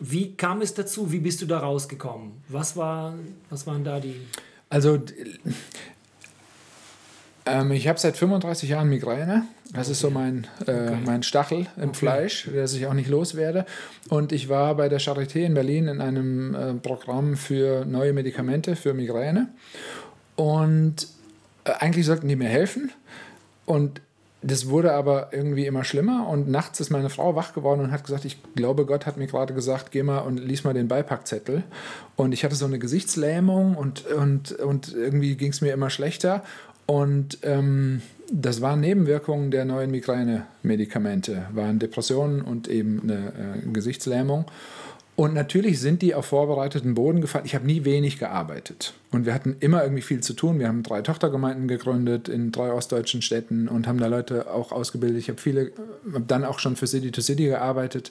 Wie kam es dazu? Wie bist du da rausgekommen? Was, war, was waren da die. Also, ähm, ich habe seit 35 Jahren Migräne. Das okay. ist so mein, äh, okay. mein Stachel im okay. Fleisch, der ich auch nicht loswerde. Und ich war bei der Charité in Berlin in einem äh, Programm für neue Medikamente für Migräne. Und äh, eigentlich sollten die mir helfen. Und das wurde aber irgendwie immer schlimmer und nachts ist meine Frau wach geworden und hat gesagt, ich glaube, Gott hat mir gerade gesagt, geh mal und lies mal den Beipackzettel. Und ich hatte so eine Gesichtslähmung und, und, und irgendwie ging es mir immer schlechter. Und ähm, das waren Nebenwirkungen der neuen Migräne-Medikamente, waren Depressionen und eben eine äh, Gesichtslähmung. Und natürlich sind die auf vorbereiteten Boden gefallen. Ich habe nie wenig gearbeitet. Und wir hatten immer irgendwie viel zu tun. Wir haben drei Tochtergemeinden gegründet in drei ostdeutschen Städten und haben da Leute auch ausgebildet. Ich habe viele, habe dann auch schon für City to City gearbeitet.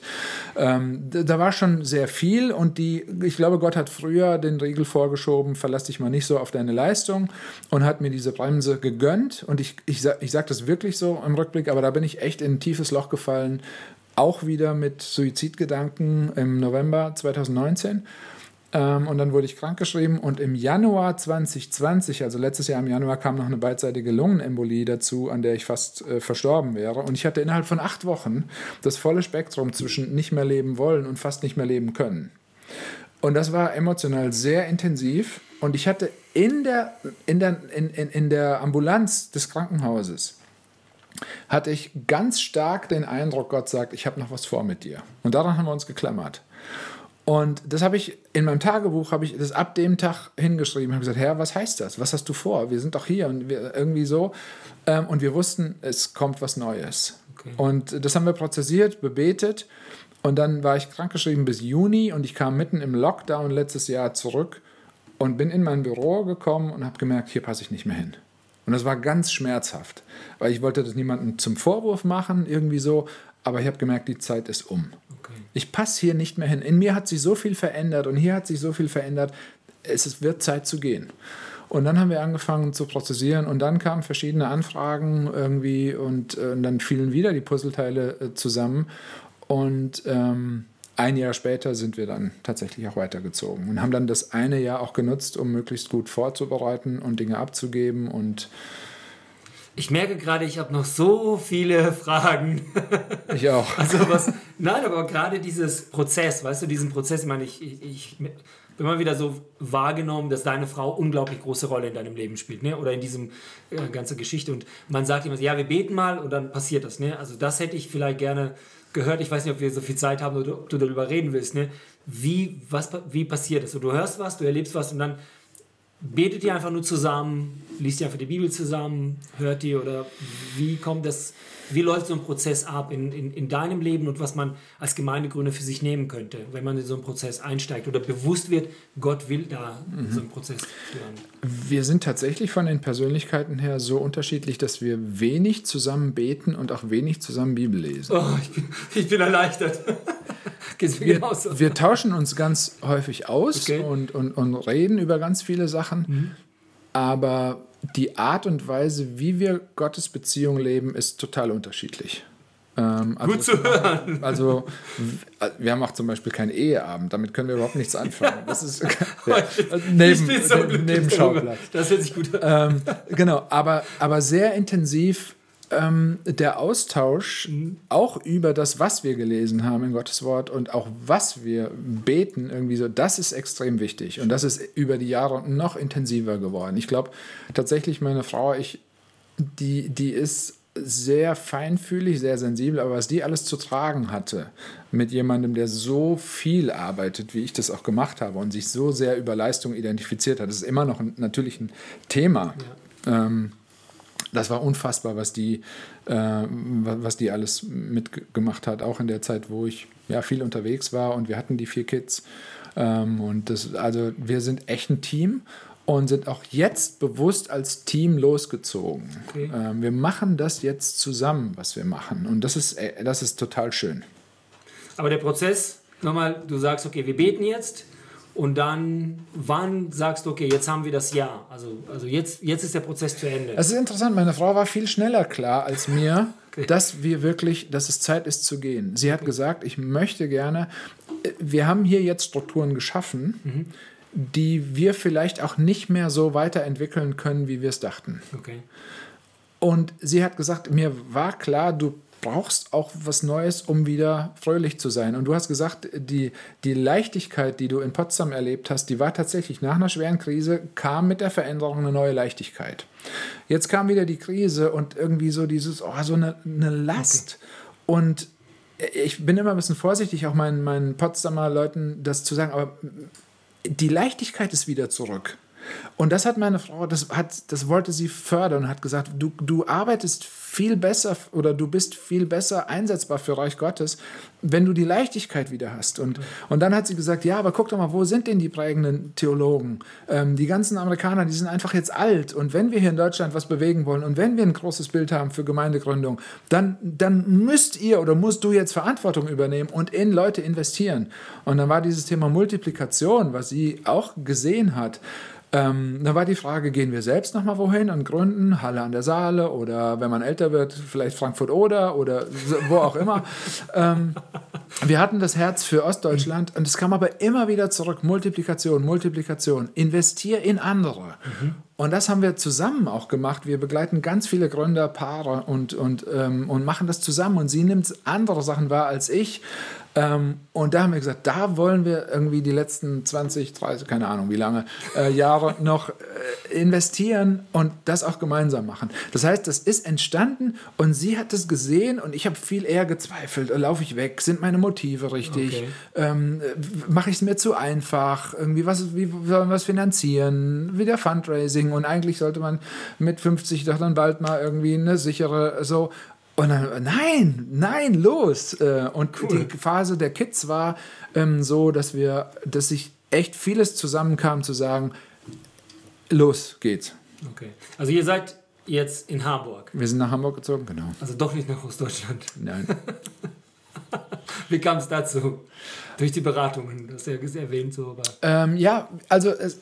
Ähm, da, war schon sehr viel und die, ich glaube, Gott hat früher den Riegel vorgeschoben, verlass dich mal nicht so auf deine Leistung und hat mir diese Bremse gegönnt. Und ich, ich, ich sage das wirklich so im Rückblick, aber da bin ich echt in ein tiefes Loch gefallen, auch wieder mit Suizidgedanken im November 2019. Ähm, und dann wurde ich krankgeschrieben und im Januar 2020, also letztes Jahr im Januar, kam noch eine beidseitige Lungenembolie dazu, an der ich fast äh, verstorben wäre. Und ich hatte innerhalb von acht Wochen das volle Spektrum zwischen nicht mehr leben wollen und fast nicht mehr leben können. Und das war emotional sehr intensiv. Und ich hatte in der, in der, in, in, in der Ambulanz des Krankenhauses hatte ich ganz stark den Eindruck, Gott sagt, ich habe noch was vor mit dir. Und daran haben wir uns geklammert. Und das habe ich in meinem Tagebuch, habe ich das ab dem Tag hingeschrieben, habe gesagt, Herr, was heißt das? Was hast du vor? Wir sind doch hier und irgendwie so. Ähm, und wir wussten, es kommt was Neues. Okay. Und das haben wir prozessiert, bebetet. Und dann war ich krankgeschrieben bis Juni und ich kam mitten im Lockdown letztes Jahr zurück und bin in mein Büro gekommen und habe gemerkt, hier passe ich nicht mehr hin. Und das war ganz schmerzhaft, weil ich wollte das niemandem zum Vorwurf machen, irgendwie so, aber ich habe gemerkt, die Zeit ist um. Okay. Ich passe hier nicht mehr hin. In mir hat sich so viel verändert und hier hat sich so viel verändert. Es wird Zeit zu gehen. Und dann haben wir angefangen zu prozessieren und dann kamen verschiedene Anfragen irgendwie und, äh, und dann fielen wieder die Puzzleteile äh, zusammen. Und ähm, ein Jahr später sind wir dann tatsächlich auch weitergezogen und haben dann das eine Jahr auch genutzt, um möglichst gut vorzubereiten und Dinge abzugeben und ich merke gerade, ich habe noch so viele Fragen. Ich auch. Also was, nein, aber gerade dieses Prozess, weißt du, diesen Prozess, ich meine, ich, ich, ich bin immer wieder so wahrgenommen, dass deine Frau unglaublich große Rolle in deinem Leben spielt, ne? Oder in diesem äh, ganze Geschichte. Und man sagt immer, ja, wir beten mal und dann passiert das, ne? Also das hätte ich vielleicht gerne gehört, ich weiß nicht, ob wir so viel Zeit haben oder ob du darüber reden willst, ne? wie, was, wie passiert das? So, du hörst was, du erlebst was und dann betet ihr einfach nur zusammen, liest ihr einfach die Bibel zusammen, hört ihr oder wie kommt das, wie läuft so ein Prozess ab in, in, in deinem Leben und was man als Gemeindegründer für sich nehmen könnte, wenn man in so einen Prozess einsteigt oder bewusst wird, Gott will da mhm. so einen Prozess führen? Wir sind tatsächlich von den Persönlichkeiten her so unterschiedlich, dass wir wenig zusammen beten und auch wenig zusammen Bibel lesen. Oh, ich bin, ich bin erleichtert. wir, wir, tauschen uns ganz häufig aus okay. und, und, und reden über ganz viele Sachen. Mhm. Aber die Art und Weise, wie wir Gottes Beziehung leben, ist total unterschiedlich. Ähm, also Gut zu hören. Also, wir haben auch zum Beispiel keinen Eheabend, damit können wir überhaupt nichts anfangen. Das ist ja, also neben, so Nebenschauplatz. darüber. Das hört sich gut an. Ähm, genau, aber, aber sehr intensiv ähm, der Austausch auch über das, was wir gelesen haben in Gottes Wort und auch was wir beten, irgendwie so, das ist extrem wichtig. Und das ist über die Jahre noch intensiver geworden. Ich glaube tatsächlich, meine Frau, ich, die, die ist sehr feinfühlig, sehr sensibel, aber was die alles zu tragen hatte mit jemandem, der so viel arbeitet, wie ich das auch gemacht habe und sich so sehr über Leistung identifiziert hat, das ist immer noch ein, natürlich ein Thema. Ähm, das war unfassbar, was die, äh, wa- was die alles mitgemacht hat, auch in der Zeit, wo ich ja viel unterwegs war und wir hatten die vier Kids. Ähm, und das, also wir sind echt ein Team und sind auch jetzt bewusst als Team losgezogen. Okay. Ähm, wir machen das jetzt zusammen, was wir machen. Und das ist, äh, das ist total schön. Aber der Prozess, nochmal, du sagst, okay, wir beten jetzt und dann, wann sagst du, okay, jetzt haben wir das Ja. Also, also jetzt, jetzt ist der Prozess zu Ende. Es ist interessant, meine Frau war viel schneller klar als mir, dass wir wirklich, dass es Zeit ist zu gehen. Sie hat gesagt, ich möchte gerne, wir haben hier jetzt Strukturen geschaffen, die wir vielleicht auch nicht mehr so weiterentwickeln können, wie wir es dachten. Okay. Und sie hat gesagt, mir war klar, du brauchst auch was Neues, um wieder fröhlich zu sein. Und du hast gesagt, die, die Leichtigkeit, die du in Potsdam erlebt hast, die war tatsächlich nach einer schweren Krise, kam mit der Veränderung eine neue Leichtigkeit. Jetzt kam wieder die Krise und irgendwie so dieses, oh, so eine, eine Last. Und ich bin immer ein bisschen vorsichtig, auch meinen, meinen Potsdamer Leuten das zu sagen, aber die Leichtigkeit ist wieder zurück. Und das hat meine Frau, das, hat, das wollte sie fördern und hat gesagt, du, du arbeitest viel besser oder du bist viel besser einsetzbar für Reich Gottes, wenn du die Leichtigkeit wieder hast. Und, und dann hat sie gesagt, ja, aber guck doch mal, wo sind denn die prägenden Theologen? Ähm, die ganzen Amerikaner, die sind einfach jetzt alt. Und wenn wir hier in Deutschland was bewegen wollen und wenn wir ein großes Bild haben für Gemeindegründung, dann, dann müsst ihr oder musst du jetzt Verantwortung übernehmen und in Leute investieren. Und dann war dieses Thema Multiplikation, was sie auch gesehen hat, ähm, da war die Frage, gehen wir selbst nochmal wohin und gründen, Halle an der Saale oder wenn man älter wird, vielleicht Frankfurt oder oder wo auch immer. ähm, wir hatten das Herz für Ostdeutschland und es kam aber immer wieder zurück, Multiplikation, Multiplikation, investier in andere. Und das haben wir zusammen auch gemacht. Wir begleiten ganz viele Gründer, Paare und, und, ähm, und machen das zusammen. Und sie nimmt andere Sachen wahr als ich. Ähm, und da haben wir gesagt, da wollen wir irgendwie die letzten 20, 30, keine Ahnung wie lange, äh, Jahre noch äh, investieren und das auch gemeinsam machen. Das heißt, das ist entstanden und sie hat es gesehen und ich habe viel eher gezweifelt. Laufe ich weg? Sind meine Motive richtig? Okay. Ähm, Mache ich es mir zu einfach? Irgendwie, was, wie sollen wir es finanzieren? Wieder Fundraising und eigentlich sollte man mit 50 doch dann bald mal irgendwie eine sichere, so. Und dann, nein, nein, los. Äh, Und die Phase der Kids war ähm, so, dass wir, dass sich echt vieles zusammenkam, zu sagen, los geht's. Okay. Also ihr seid jetzt in Harburg. Wir sind nach Hamburg gezogen, genau. Also doch nicht nach Ostdeutschland. Nein. Wie kam es dazu? Durch die Beratungen, das du ja erwähnt so, aber. Ähm, ja, also es,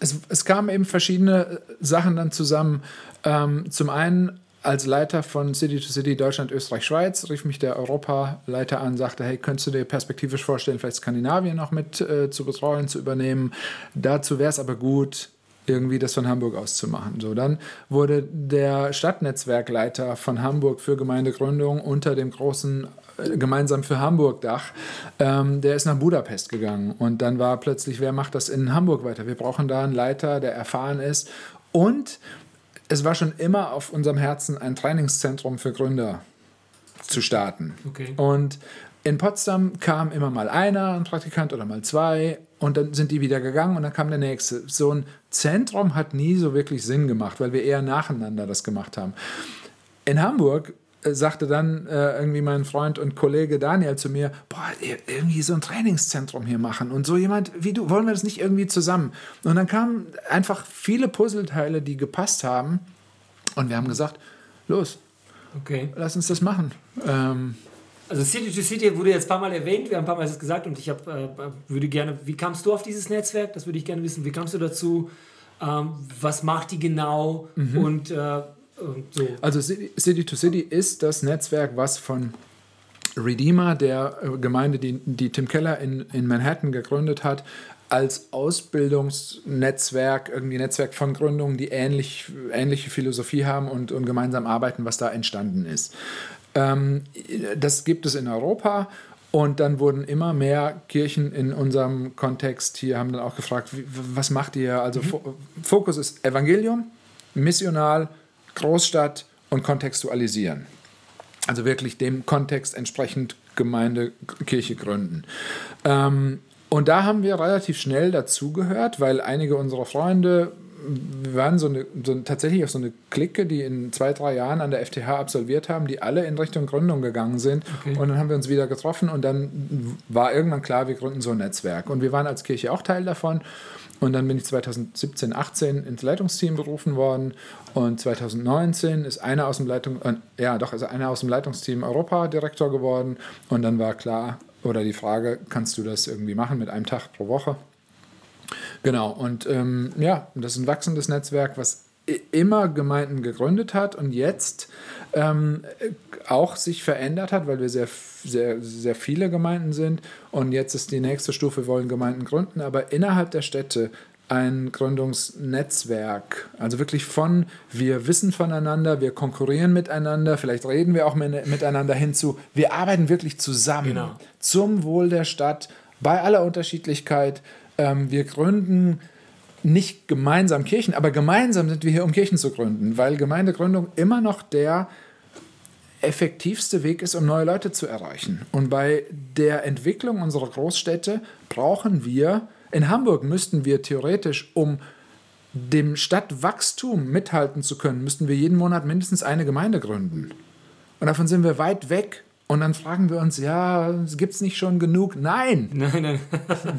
es, es kamen eben verschiedene Sachen dann zusammen. Ähm, zum einen als Leiter von City to City Deutschland, Österreich, Schweiz rief mich der Europaleiter an, sagte, hey, könntest du dir perspektivisch vorstellen, vielleicht Skandinavien noch mit äh, zu betreuen, zu übernehmen? Dazu wäre es aber gut, irgendwie das von Hamburg aus zu machen. So, dann wurde der Stadtnetzwerkleiter von Hamburg für Gemeindegründung unter dem großen äh, gemeinsam für Hamburg Dach, ähm, der ist nach Budapest gegangen und dann war plötzlich, wer macht das in Hamburg weiter? Wir brauchen da einen Leiter, der erfahren ist und es war schon immer auf unserem Herzen, ein Trainingszentrum für Gründer zu starten. Okay. Und in Potsdam kam immer mal einer, ein Praktikant oder mal zwei und dann sind die wieder gegangen und dann kam der nächste. So ein Zentrum hat nie so wirklich Sinn gemacht, weil wir eher nacheinander das gemacht haben. In Hamburg sagte dann äh, irgendwie mein Freund und Kollege Daniel zu mir, boah, irgendwie so ein Trainingszentrum hier machen und so jemand wie du, wollen wir das nicht irgendwie zusammen? Und dann kamen einfach viele Puzzleteile, die gepasst haben und wir haben gesagt, los, Okay. lass uns das machen. Ähm, Also City to City wurde jetzt ein paar Mal erwähnt, wir haben ein paar Mal das gesagt und ich hab, äh, würde gerne, wie kamst du auf dieses Netzwerk? Das würde ich gerne wissen. Wie kamst du dazu? Ähm, was macht die genau? Mhm. Und äh, so. Also City to City ist das Netzwerk, was von Redeemer, der äh, Gemeinde, die, die Tim Keller in, in Manhattan gegründet hat, als Ausbildungsnetzwerk, irgendwie Netzwerk von Gründungen, die ähnlich, ähnliche Philosophie haben und, und gemeinsam arbeiten, was da entstanden ist. Ähm, das gibt es in Europa und dann wurden immer mehr Kirchen in unserem Kontext hier, haben dann auch gefragt, wie, was macht ihr? Also mhm. Fokus ist Evangelium, missional, Großstadt und kontextualisieren. Also wirklich dem Kontext entsprechend Gemeinde, Kirche gründen. Ähm, und da haben wir relativ schnell dazugehört, weil einige unserer Freunde, wir waren so, eine, so tatsächlich auch so eine Clique, die in zwei, drei Jahren an der FTH absolviert haben, die alle in Richtung Gründung gegangen sind. Okay. Und dann haben wir uns wieder getroffen und dann war irgendwann klar, wir gründen so ein Netzwerk. Und wir waren als Kirche auch Teil davon. Und dann bin ich 2017, 18 ins Leitungsteam berufen worden. Und 2019 ist einer aus dem Leitung, äh, ja doch, ist einer aus dem Leitungsteam Europa-Direktor geworden. Und dann war klar, oder die Frage, kannst du das irgendwie machen mit einem Tag pro Woche? Genau, und ähm, ja, das ist ein wachsendes Netzwerk, was immer Gemeinden gegründet hat und jetzt ähm, auch sich verändert hat, weil wir sehr, sehr, sehr viele Gemeinden sind. Und jetzt ist die nächste Stufe, wir wollen Gemeinden gründen, aber innerhalb der Städte ein Gründungsnetzwerk. Also wirklich von, wir wissen voneinander, wir konkurrieren miteinander, vielleicht reden wir auch miteinander hinzu, wir arbeiten wirklich zusammen genau. zum Wohl der Stadt, bei aller Unterschiedlichkeit. Ähm, wir gründen nicht gemeinsam Kirchen, aber gemeinsam sind wir hier, um Kirchen zu gründen, weil Gemeindegründung immer noch der effektivste Weg ist, um neue Leute zu erreichen. Und bei der Entwicklung unserer Großstädte brauchen wir, in Hamburg müssten wir theoretisch, um dem Stadtwachstum mithalten zu können, müssten wir jeden Monat mindestens eine Gemeinde gründen. Und davon sind wir weit weg. Und dann fragen wir uns, ja, gibt es nicht schon genug? Nein. Nein, nein.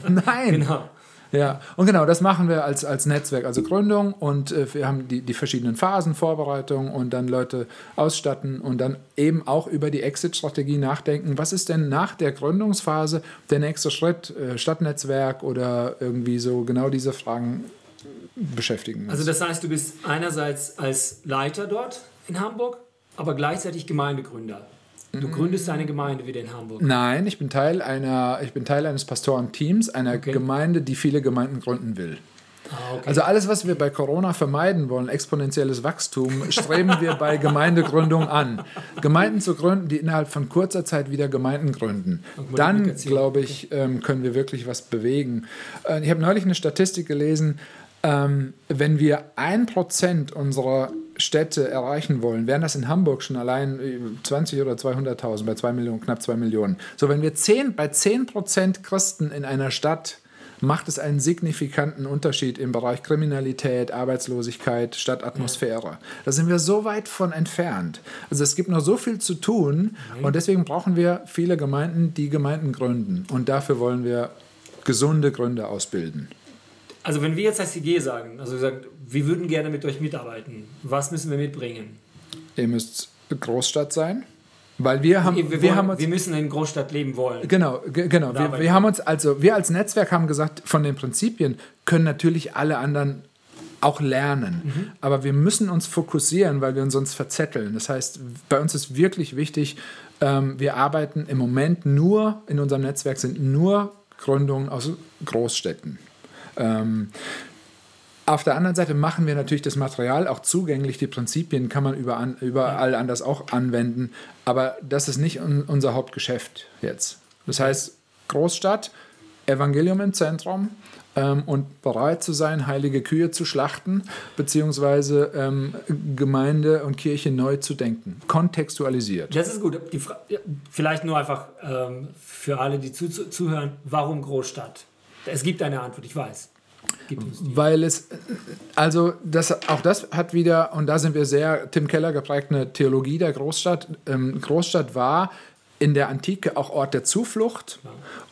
nein. Genau. Ja, und genau, das machen wir als, als Netzwerk, also Gründung und äh, wir haben die, die verschiedenen Phasen, Vorbereitung und dann Leute ausstatten und dann eben auch über die Exit-Strategie nachdenken. Was ist denn nach der Gründungsphase der nächste Schritt? Äh, Stadtnetzwerk oder irgendwie so genau diese Fragen beschäftigen uns. Also das heißt, du bist einerseits als Leiter dort in Hamburg, aber gleichzeitig Gemeindegründer. Du gründest eine Gemeinde wieder in Hamburg. Nein, ich bin Teil einer, ich bin Teil eines Pastorenteams, einer okay. Gemeinde, die viele Gemeinden gründen will. Ah, okay. Also alles, was wir bei Corona vermeiden wollen, exponentielles Wachstum, streben wir bei Gemeindegründung an. Gemeinden zu gründen, die innerhalb von kurzer Zeit wieder Gemeinden gründen. Dann, glaube ich, ähm, können wir wirklich was bewegen. Äh, ich habe neulich eine Statistik gelesen, ähm, wenn wir ein Prozent unserer Städte erreichen wollen, wären das in Hamburg schon allein 20 äh, oder 200.000, bei 2 Millionen, knapp 2 Millionen. So, wenn wir 10, bei 10 Prozent Christen in einer Stadt macht es einen signifikanten Unterschied im Bereich Kriminalität, Arbeitslosigkeit, Stadtatmosphäre. Da sind wir so weit von entfernt. Also es gibt noch so viel zu tun und deswegen brauchen wir viele Gemeinden, die Gemeinden gründen. Und dafür wollen wir gesunde Gründe ausbilden. Also wenn wir jetzt als CG sagen, also sagt, wir würden gerne mit euch mitarbeiten, was müssen wir mitbringen? Ihr müsst Großstadt sein. Weil wir haben, wir, wir, wir haben uns, wir müssen in Großstadt leben wollen. Genau, genau. Wir, wir, haben uns also, wir als Netzwerk haben gesagt, von den Prinzipien können natürlich alle anderen auch lernen. Mhm. Aber wir müssen uns fokussieren, weil wir uns sonst verzetteln. Das heißt, bei uns ist wirklich wichtig, ähm, wir arbeiten im Moment nur, in unserem Netzwerk sind nur Gründungen aus Großstädten. Ähm, auf der anderen Seite machen wir natürlich das Material auch zugänglich. Die Prinzipien kann man überall, überall anders auch anwenden. Aber das ist nicht unser Hauptgeschäft jetzt. Das heißt, Großstadt, Evangelium im Zentrum ähm, und bereit zu sein, heilige Kühe zu schlachten, beziehungsweise ähm, Gemeinde und Kirche neu zu denken. Kontextualisiert. Das ist gut. vielleicht nur einfach ähm, für alle, die zu, zuhören, warum Großstadt? Es gibt eine Antwort, ich weiß. Weil es, also das, auch das hat wieder, und da sind wir sehr Tim Keller geprägt, eine Theologie der Großstadt. Ähm, Großstadt war in der Antike auch Ort der Zuflucht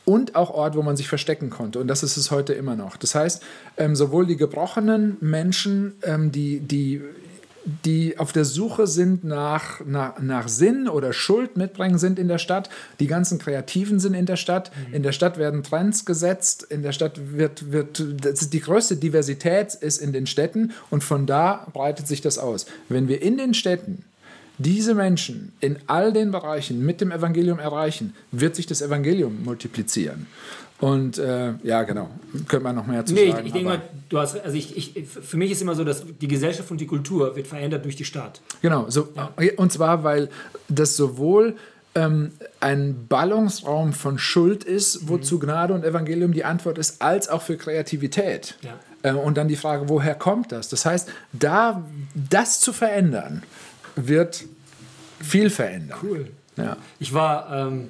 und auch Ort, wo man sich verstecken konnte. Und das ist es heute immer noch. Das heißt, ähm, sowohl die gebrochenen Menschen, ähm, die, die die auf der Suche sind nach, nach, nach Sinn oder Schuld mitbringen, sind in der Stadt. Die ganzen Kreativen sind in der Stadt. In der Stadt werden Trends gesetzt. In der Stadt wird, wird die größte Diversität ist in den Städten und von da breitet sich das aus. Wenn wir in den Städten diese Menschen in all den Bereichen mit dem Evangelium erreichen, wird sich das Evangelium multiplizieren. Und äh, ja, genau, könnte man noch mehr zu Nee, ich, sagen. ich denke aber- mal, du hast, also ich, ich, für mich ist immer so, dass die Gesellschaft und die Kultur wird verändert durch die Stadt. Genau, so, und zwar, weil das sowohl ähm, ein Ballungsraum von Schuld ist, wozu Gnade und Evangelium die Antwort ist, als auch für Kreativität. Ja. Ähm, und dann die Frage, woher kommt das? Das heißt, da das zu verändern, wird viel verändern. Cool. Ja. Ich war, ähm,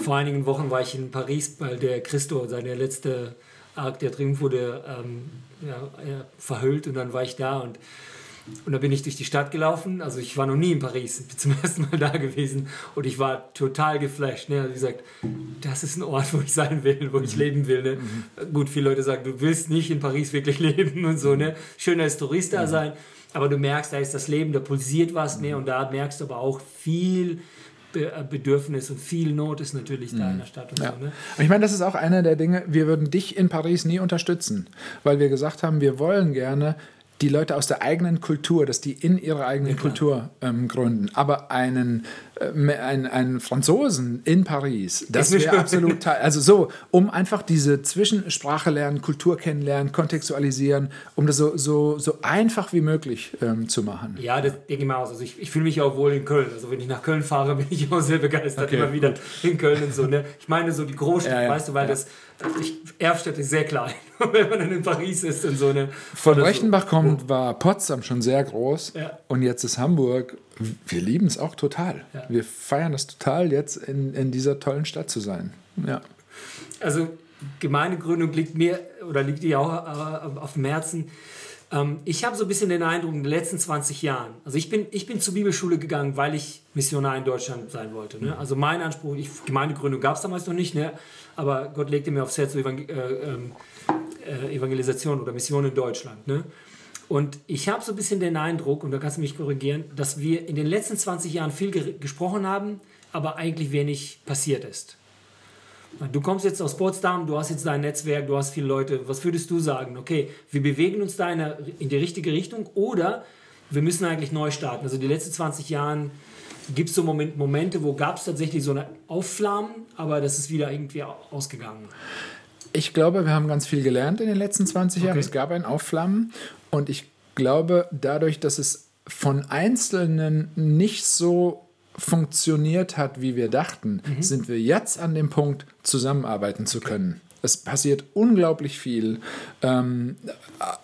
vor einigen Wochen war ich in Paris, weil der Christo, seine letzte Arc der Triumph wurde ähm, ja, ja, verhüllt und dann war ich da und, und da bin ich durch die Stadt gelaufen. Also ich war noch nie in Paris, bin zum ersten Mal da gewesen und ich war total geflasht. Ne? Also wie gesagt, das ist ein Ort, wo ich sein will, wo ich leben will. Ne? Gut, viele Leute sagen, du willst nicht in Paris wirklich leben und so. Ne? Schön als Tourist da sein, aber du merkst, da ist das Leben, da pulsiert was ne? und da merkst du aber auch viel äh, Bedürfnis und viel Not ist natürlich da in der Stadt und Ja. so. Ne? Ich meine, das ist auch einer der Dinge, wir würden dich in Paris nie unterstützen, weil wir gesagt haben, wir wollen gerne die Leute aus der eigenen Kultur, dass die in ihrer eigenen Kultur ähm, gründen. Aber einen, äh, einen, einen Franzosen in Paris, das wäre absolut teil. Also so, um einfach diese Zwischensprache lernen, Kultur kennenlernen, kontextualisieren, um das so, so, so einfach wie möglich ähm, zu machen. Ja, das denke ich mal aus. Also ich, ich fühle mich auch wohl in Köln. Also wenn ich nach Köln fahre, bin ich auch sehr begeistert Okay, immer wieder in Köln und so. Ne? Ich meine so die Großstadt, Ja, ja, weißt du, weil ja. das ich, Erfstadt ist sehr klein, wenn man dann in Paris ist und so. Ne? Von Oder so. Rechtenbach kommt, war Potsdam schon sehr groß Ja. und jetzt ist Hamburg. Wir lieben es auch total. Ja. Wir feiern es total, jetzt in, in dieser tollen Stadt zu sein. Ja. Also Gemeindegründung liegt mir oder liegt dir auch äh, auf dem Herzen. Ähm, ich habe so ein bisschen den Eindruck in den letzten 20 Jahren, also ich bin, ich bin zur Bibelschule gegangen, weil ich Missionar in Deutschland sein wollte. Ne? Also mein Anspruch, ich, Gemeindegründung gab es damals noch nicht, ne? aber Gott legte mir aufs Herz so Evangel äh, ähm, äh, Evangelisation oder Mission in Deutschland. Ne? Und ich habe so ein bisschen den Eindruck, und da kannst du mich korrigieren, dass wir in den letzten 20 Jahren viel ge gesprochen haben, aber eigentlich wenig passiert ist. Du kommst jetzt aus Potsdam, du hast jetzt dein Netzwerk, du hast viele Leute. Was würdest du sagen? Okay, wir bewegen uns da in, eine, in die richtige Richtung oder wir müssen eigentlich neu starten? Also die letzten 20 Jahren gibt es so Moment, Momente, wo gab es tatsächlich so eine Aufflammen, aber das ist wieder irgendwie au- ausgegangen. Ich glaube, wir haben ganz viel gelernt in den letzten 20 Jahren. Okay. Es gab ein Aufflammen und ich glaube, dadurch, dass es von Einzelnen nicht so funktioniert hat, wie wir dachten, sind wir jetzt an dem Punkt, zusammenarbeiten zu können. Es passiert unglaublich viel, ähm,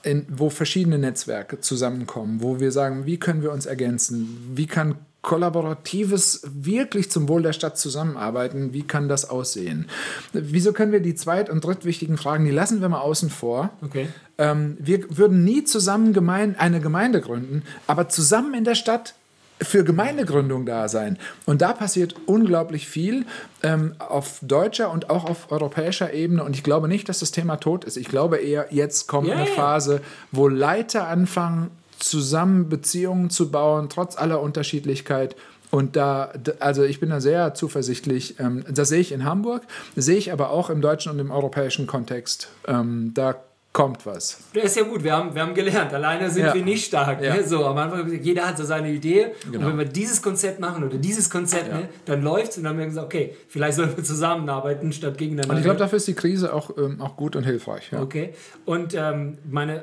in, wo verschiedene Netzwerke zusammenkommen, wo wir sagen, wie können wir uns ergänzen, wie kann kollaboratives wirklich zum Wohl der Stadt zusammenarbeiten, wie kann das aussehen? Wieso können wir die zweit- und drittwichtigen Fragen, die lassen wir mal außen vor. Okay. Ähm, wir würden nie zusammen gemein, eine Gemeinde gründen, aber zusammen in der Stadt für Gemeindegründung da sein. Und da passiert unglaublich viel ähm, auf deutscher und auch auf europäischer Ebene. Und ich glaube nicht, dass das Thema tot ist. Ich glaube eher, jetzt kommt Ja, eine. Phase, wo Leiter anfangen, zusammen Beziehungen zu bauen, trotz aller Unterschiedlichkeit. Und da, also ich bin da sehr zuversichtlich. Ähm, das sehe ich in Hamburg, sehe ich aber auch im deutschen und im europäischen Kontext. Ähm, da kommt was. Das ist ja gut, wir haben, wir haben gelernt. Alleine sind Ja. wir nicht stark. Ja. Ne? So, am Anfang, jeder hat so seine Idee. Genau. Und wenn wir dieses Konzept machen oder dieses Konzept, ne, dann läuft es. Und dann haben wir gesagt, okay, vielleicht sollen wir zusammenarbeiten statt gegeneinander. Und ich glaube, dafür ist die Krise auch, ähm, auch gut und hilfreich. Ja. Okay. Und ähm, meine,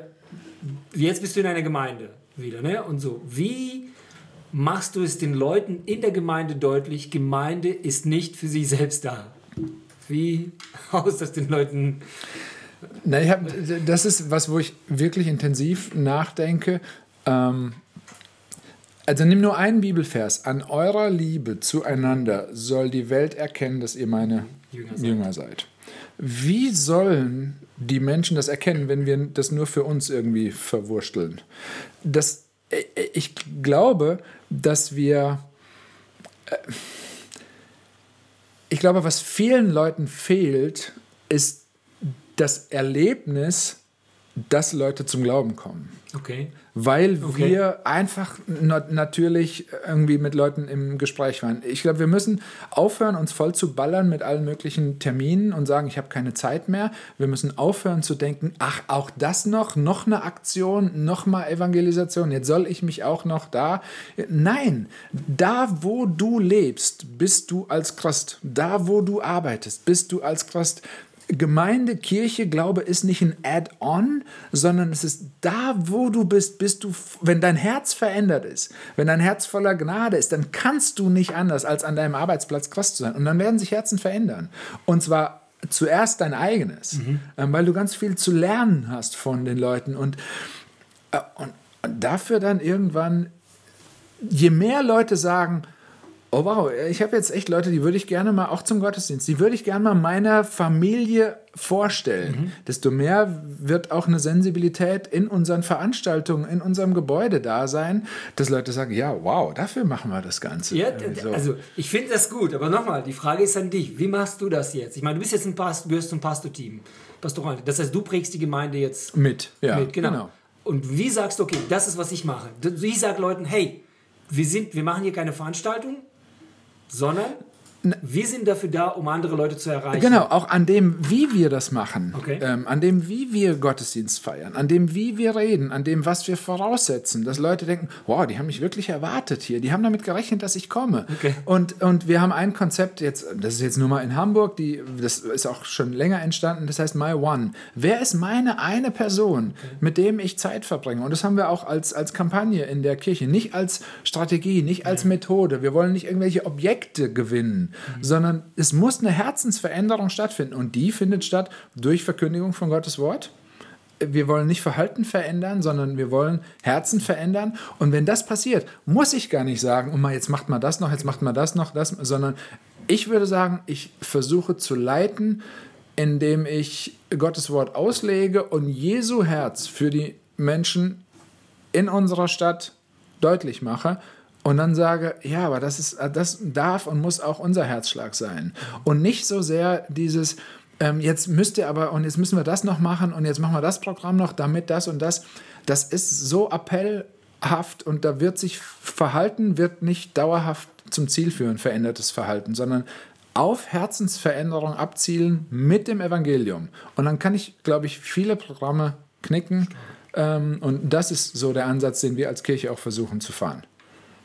jetzt bist du in einer Gemeinde wieder, ne? Und so, wie machst du es den Leuten in der Gemeinde deutlich, Gemeinde ist nicht für sie selbst da? Wie haust das den Leuten? Na, ich hab, das ist was, wo ich wirklich intensiv nachdenke. Ähm, also nimm nur einen Bibelvers. An eurer Liebe zueinander soll die Welt erkennen, dass ihr meine Jünger Jünger seid. seid. Wie sollen die Menschen das erkennen, wenn wir das nur für uns irgendwie verwursteln? Das, äh, ich glaube, dass wir äh, ich glaube, was vielen Leuten fehlt, ist das Erlebnis, dass Leute zum Glauben kommen. Okay. Weil Okay. wir einfach na natürlich irgendwie mit Leuten im Gespräch waren. Ich glaube, wir müssen aufhören, uns voll zu ballern mit allen möglichen Terminen und sagen, ich habe keine Zeit mehr. Wir müssen aufhören zu denken, ach, auch das noch, noch eine Aktion, noch mal Evangelisation, jetzt soll ich mich auch noch da. Nein, da, wo du lebst, bist du als Christ. Da, wo du arbeitest, bist du als Christ. Gemeinde, Kirche, Glaube ist nicht ein Add-on, sondern es ist da, wo du bist, bist du, wenn dein Herz verändert ist, wenn dein Herz voller Gnade ist, dann kannst du nicht anders, als an deinem Arbeitsplatz Christ zu sein. Und dann werden sich Herzen verändern. Und zwar zuerst dein eigenes, ähm, weil du ganz viel zu lernen hast von den Leuten. Und, äh, und, und dafür dann irgendwann, je mehr Leute sagen, Oh wow, ich habe jetzt echt Leute, die würde ich gerne mal auch zum Gottesdienst, die würde ich gerne mal meiner Familie vorstellen. Desto mehr wird auch eine Sensibilität in unseren Veranstaltungen, in unserem Gebäude da sein, dass Leute sagen, ja, wow, dafür machen wir das Ganze. Ja, so. also ich finde das gut, aber nochmal, die Frage ist an dich. Wie machst du das jetzt? Ich meine, du bist jetzt ein Pastor, gehörst zum Pastorteam. Pastoral. Das heißt, du prägst die Gemeinde jetzt mit, ja, mit. Genau. Und wie sagst du, okay, das ist, was ich mache. Ich sage Leuten, hey, wir, sind, wir machen hier keine Veranstaltung, sondern wir sind dafür da, um andere Leute zu erreichen. Genau, auch an dem, wie wir das machen, Okay. ähm, an dem, wie wir Gottesdienst feiern, an dem, wie wir reden, an dem, was wir voraussetzen, dass Leute denken, wow, die haben mich wirklich erwartet hier, die haben damit gerechnet, dass ich komme. Okay. Und, und wir haben ein Konzept jetzt, das ist jetzt nur mal in Hamburg, die, das ist auch schon länger entstanden, das heißt My One. Wer ist meine eine Person, mit dem ich Zeit verbringe? Und das haben wir auch als, als Kampagne in der Kirche, nicht als Strategie, nicht als Methode. Wir wollen nicht irgendwelche Objekte gewinnen, sondern es muss eine Herzensveränderung stattfinden. Und die findet statt durch Verkündigung von Gottes Wort. Wir wollen nicht Verhalten verändern, sondern wir wollen Herzen verändern. Und wenn das passiert, muss ich gar nicht sagen, oh mal, jetzt macht mal das noch, jetzt macht mal das noch, das, sondern ich würde sagen, ich versuche zu leiten, indem ich Gottes Wort auslege und Jesu Herz für die Menschen in unserer Stadt deutlich mache und dann sage, ja, aber das ist, das darf und muss auch unser Herzschlag sein. Und nicht so sehr dieses, ähm, jetzt müsst ihr aber und jetzt müssen wir das noch machen und jetzt machen wir das Programm noch, damit das und das. Das ist so appellhaft und da wird sich Verhalten wird nicht dauerhaft zum Ziel führen, verändertes Verhalten, sondern auf Herzensveränderung abzielen mit dem Evangelium. Und dann kann ich, glaube ich, viele Programme knicken. Ähm, und das ist so der Ansatz, den wir als Kirche auch versuchen zu fahren.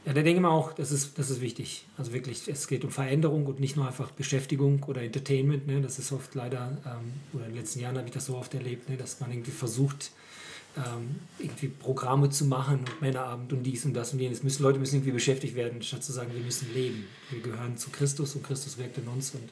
Ja, da denke ich mal auch, das ist, das ist wichtig. Also wirklich, es geht um Veränderung und nicht nur einfach Beschäftigung oder Entertainment. Ne? Das ist oft leider, ähm, oder in den letzten Jahren habe ich das so oft erlebt, ne? dass man irgendwie versucht, ähm, irgendwie Programme zu machen und Männerabend und dies und das und jenes. Müssen, Leute müssen irgendwie beschäftigt werden, statt zu sagen, wir müssen leben. Wir gehören zu Christus und Christus wirkt in uns. Und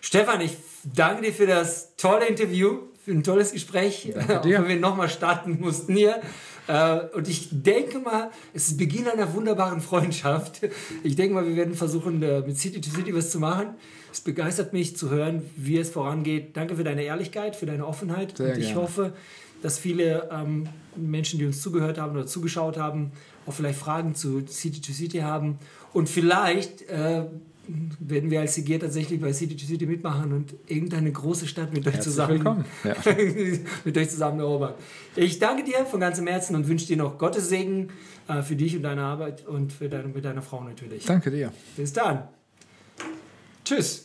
Stefan, ich danke dir für das tolle Interview, für ein tolles Gespräch, auch wenn wir nochmal starten mussten hier. Äh, Und ich denke mal, es ist Beginn einer wunderbaren Freundschaft. Ich denke mal, wir werden versuchen, äh, mit City to City was zu machen. Es begeistert mich zu hören, wie es vorangeht. Danke für deine Ehrlichkeit, für deine Offenheit. Sehr Und ich gerne. hoffe, dass viele ähm, Menschen, die uns zugehört haben oder zugeschaut haben, auch vielleicht Fragen zu City to City haben. Und vielleicht äh, werden wir als CG tatsächlich bei City to City mitmachen und irgendeine große Stadt mit euch Herzlich zusammen, willkommen. Ja. mit euch zusammen erobern. Ich danke dir von ganzem Herzen und wünsche dir noch Gottes Segen äh, für dich und deine Arbeit und für deine, mit deiner Frau natürlich. Danke dir. Bis dann. Tschüss.